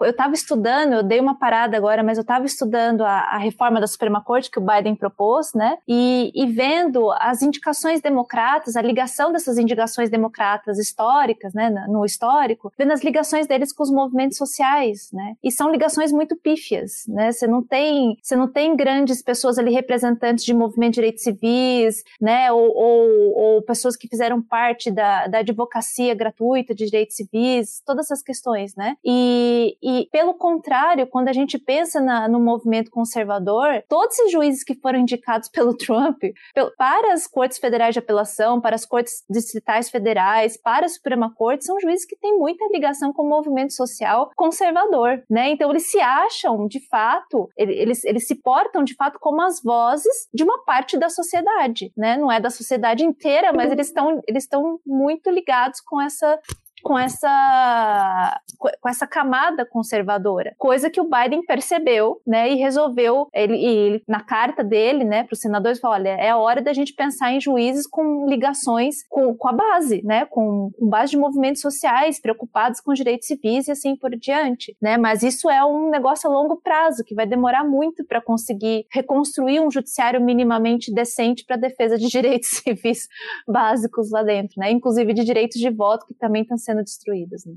eu estava estudando, eu dei uma parada agora, mas eu estava estudando a, a, reforma da Suprema Corte que o Biden propôs, né, e, e vendo as indicações democratas, a ligação dessas indicações democratas históricas, né, no histórico, vendo as ligações deles com os movimentos sociais, né, e são ligações muito pífias, né? Você não tem, você não tem grandes pessoas ali representantes de movimento de direitos civis, né? Ou, ou, ou pessoas que fizeram parte da, da advocacia gratuita de direitos civis, todas essas questões, né? E, e pelo contrário, quando a gente pensa na, no movimento conservador, todos esses juízes que foram indicados pelo Trump para as cortes federais de apelação, para as cortes distritais federais, para a Suprema Corte, são juízes que têm muita ligação com o movimento social conservador, né? Então eles se acham, de fato, fato, eles, eles se portam de fato como as vozes de uma parte da sociedade, né? Não é da sociedade inteira, mas eles estão eles estão muito ligados com essa com essa com essa camada conservadora, coisa que o Biden percebeu, né, e resolveu ele, ele na carta dele, né, para os senadores falou, olha, é hora da gente pensar em juízes com ligações com, com a base, né, com, com base de movimentos sociais preocupados com direitos civis e assim por diante, né, mas isso é um negócio a longo prazo que vai demorar muito para conseguir reconstruir um judiciário minimamente decente para defesa de direitos civis básicos lá dentro, né, inclusive de direitos de voto que também estão sendo sendo destruídas. Né?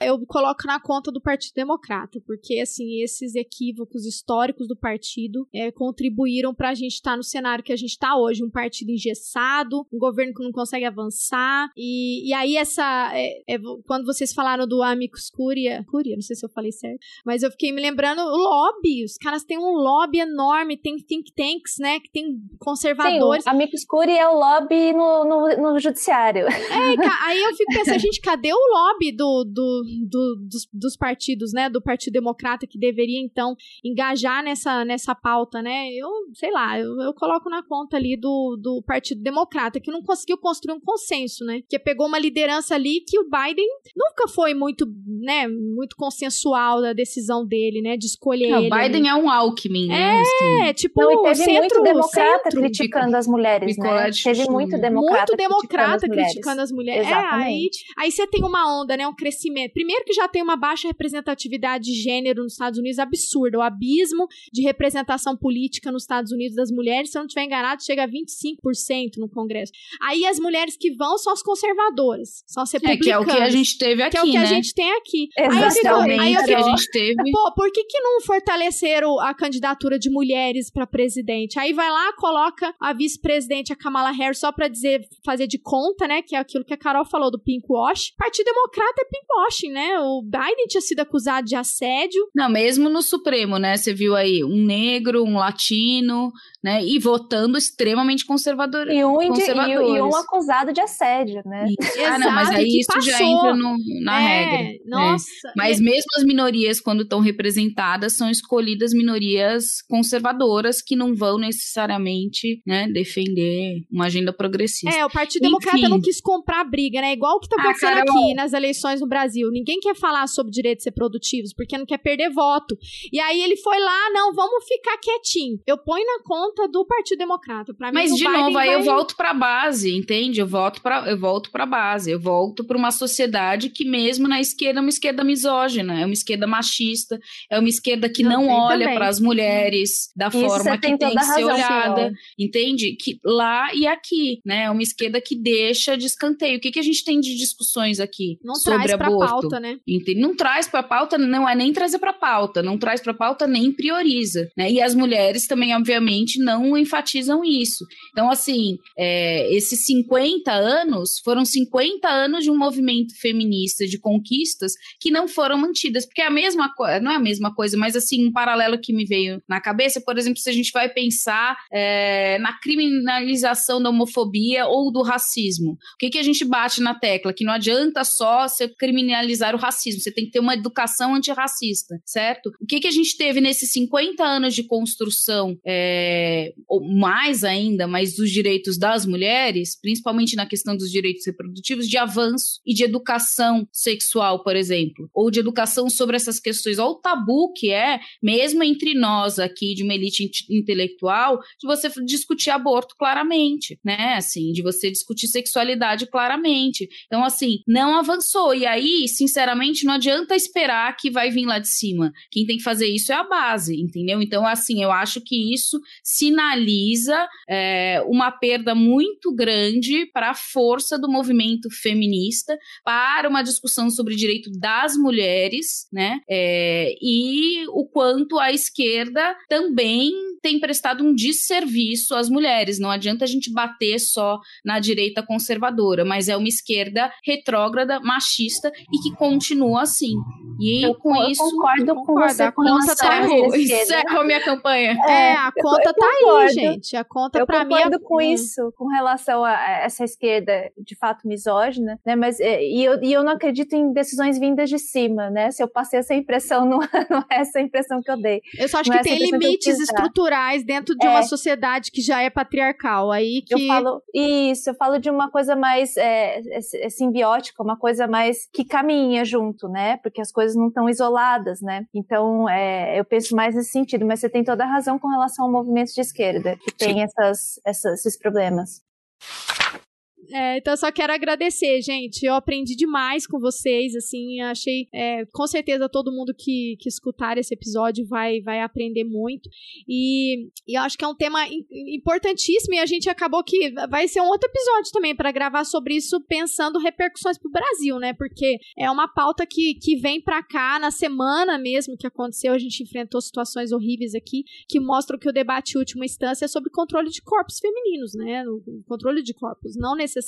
Eu coloco na conta do Partido Democrata, porque assim esses equívocos históricos do partido é, contribuíram para a gente estar tá no cenário que a gente está hoje, um partido engessado, um governo que não consegue avançar e, e aí essa é, é, quando vocês falaram do Amicus Curia, Curia, não sei se eu falei certo, mas eu fiquei me lembrando o lobby, os caras têm um lobby enorme, tem think tanks, né, que tem conservadores. Sim, Amicus Curia é o lobby no, no, no judiciário. É, aí eu fico pensando, gente, cadê o lobby do, do do, dos, dos, partidos, né, do Partido Democrata que deveria então engajar nessa, nessa pauta, né? Eu, sei lá, eu, eu coloco na conta ali do, do Partido Democrata que não conseguiu construir um consenso, né? Que pegou uma liderança ali que o Biden nunca foi muito, né, muito consensual da decisão dele, né, de escolher não, ele. O Biden é um Alckmin, né? É, assim. tipo, não, teve centro, muito democrata centro, criticando as mulheres, né? Teve muito democrata, muito democrata criticando as mulheres. Criticando as mulheres. É, aí, aí você tem uma onda, né, um crescimento. Primeiro que já tem uma baixa representatividade de gênero nos Estados Unidos absurda. O abismo de representação política nos Estados Unidos das mulheres, se eu não estiver enganado, chega a 25% no Congresso. Aí as mulheres que vão são as conservadoras, são as republicanas. É, que é o que a gente teve aqui, Que é o que né? a gente tem aqui. Exatamente. Aí eu fico, aí eu fico, que a gente teve. Pô, por que que não fortaleceram a candidatura de mulheres para presidente? Aí vai lá, coloca a vice-presidente, a Kamala Harris, só para dizer, fazer de conta, né, que é aquilo que a Carol falou do pink wash. Partido Democrata é pink washing, né? O Biden tinha sido acusado de assédio. Não, mesmo no Supremo, né? Você viu aí um negro, um latino, né? E votando extremamente conservador. E um, e, e, um acusado de assédio, né? Ah, não, mas aí isso passou. já entra no, na é, regra. É. Nossa. É. Mas mesmo as minorias, quando estão representadas, são escolhidas minorias conservadoras que não vão necessariamente né, defender uma agenda progressista. É, o Partido Enfim. Democrata não quis comprar briga, né? Igual o que tá ah, acontecendo ah, aqui nas eleições no Brasil. Ninguém quer falar sobre direitos reprodutivos porque não quer perder voto. E aí ele foi lá, não, vamos ficar quietinho. Eu ponho na conta do Partido Democrata. Pra Mas, mim, de novo, aí eu volto pra base, entende? Eu volto pra, eu volto pra base. Eu volto pra uma sociedade que, mesmo na esquerda, é uma esquerda misógina, é uma esquerda machista, é uma esquerda que não, não olha para as mulheres da Isso forma que tem, tem que ser olhada, senhor. entende? Que lá e aqui, né? É uma esquerda que deixa de escanteio. O que, que a gente tem de discussões aqui não sobre traz aborto? Pauta, né? Entende? Não traz pra pauta, não é nem trazer pra pauta, não traz pra pauta nem prioriza, né? E as mulheres também, obviamente, não enfatizam isso. Então, assim, é, esses 50 anos foram 50 anos de um movimento feminista de conquistas que não foram mantidas, porque é a mesma coisa, não é a mesma coisa, mas assim, um paralelo que me veio na cabeça, por exemplo, se a gente vai pensar é, na criminalização da homofobia ou do racismo, o que, que a gente bate na tecla? Que não adianta só você criminalizar o racismo, você tem que ter uma educação antirracista, certo? O que, que a gente teve nesses 50 anos de construção, é, ou mais ainda, mas dos direitos das mulheres, principalmente na questão dos direitos reprodutivos, de avanço e de educação sexual, por exemplo, ou de educação sobre essas questões, ou o tabu que é, mesmo entre nós aqui de uma elite intelectual, de você discutir aborto claramente, né? Assim, de você discutir sexualidade claramente. Então, assim, não avançou. E aí, sinceramente, não adianta esperar que vai vir lá de cima. Quem tem que fazer isso é a base, entendeu? Então, assim, eu acho que isso sinaliza é, uma perda muito grande para a força do movimento feminista, para uma discussão sobre direito das mulheres, né? É, e o quanto a esquerda também tem prestado um desserviço às mulheres. Não adianta a gente bater só na direita conservadora, mas é uma esquerda retrógrada, machista e que continua assim. E eu, com eu isso. Concordo com concordo, você a conta tá Encerro, encerro a minha campanha. É, a eu- conta eu tá aí, gente. A conta Eu pra mim é concordo com isso, com relação a a essa esquerda de fato misógina, né? Mas é, e eu, e eu não acredito em decisões vindas de cima, né? Se eu passei essa impressão, não, não é essa a impressão que eu dei. Eu só acho Não que é tem que eu limites dar. estruturais dentro de É. uma sociedade que já é patriarcal. Aí que. Eu falo isso, eu falo de uma coisa mais é, é, é simbiótica, uma coisa mais que caminha junto, né? Porque as coisas não estão isoladas, né? Então, é, eu penso mais nesse sentido, mas você tem toda a razão com relação ao movimento de esquerda, que tem essas, essas- esses problemas. É, então eu só quero agradecer, gente. Eu aprendi demais com vocês, assim, achei, é, com certeza todo mundo que, que escutar esse episódio vai, vai aprender muito. E, e eu acho que é um tema im- importantíssimo e a gente acabou que vai ser um outro episódio também para gravar sobre isso, pensando repercussões pro Brasil, né? Porque é uma pauta que, que vem pra cá na semana mesmo que aconteceu, a gente enfrentou situações horríveis aqui que mostram que o debate última instância é sobre controle de corpos femininos, né? O o controle de corpos, não necessariamente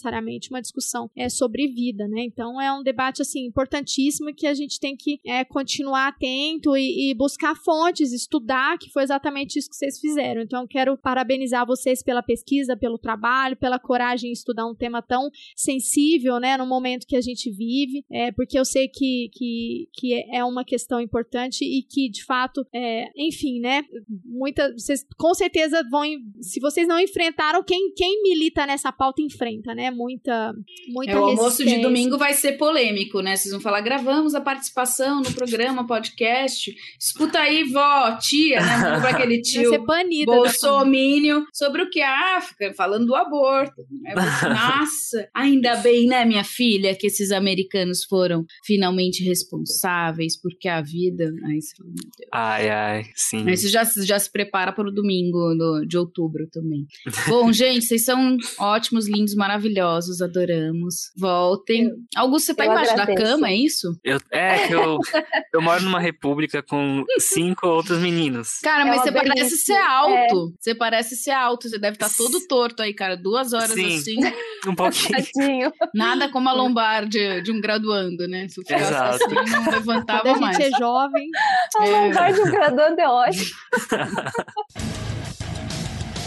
uma discussão é sobre vida, né? Então é um debate assim importantíssimo que a gente tem que é, continuar atento e, e buscar fontes, estudar, que foi exatamente isso que vocês fizeram. Então quero parabenizar vocês pela pesquisa, pelo trabalho, pela coragem em estudar um tema tão sensível, né? No momento que a gente vive, é, porque eu sei que, que, que é uma questão importante e que de fato, é, enfim, né? Muita, vocês com certeza vão, se vocês não enfrentaram, quem, quem milita nessa pauta enfrenta, né? Muita, muita É, o almoço de domingo vai ser polêmico, né? Vocês vão falar, gravamos a participação no programa, podcast. Escuta aí, vó, tia, né? Pra aquele Vai tio ser banida. da bolsomínio sobre o que a África, falando do aborto. Falei, Nossa, ainda bem, né, minha filha, que esses americanos foram finalmente responsáveis, porque a vida. Meu Deus. Ai, ai, sim. Aí você já, já se prepara para o domingo do- de outubro também. Bom, gente, vocês são ótimos, lindos, maravilhosos, adoramos. Voltem. Augusto, você tá Eu embaixo da agradeço. cama, é isso? Eu, é que eu, eu moro numa república com cinco outros meninos. Cara, É mas uma você parece ser alto. Você parece ser alto. Você deve estar todo torto aí, cara. Duas horas Sim. assim. Um pouquinho. Nada como a lombar de, de um graduando, né? Se eu ficasse Exato. assim, não Quando levantava a gente mais. é jovem. A lombar de um graduando é ótimo.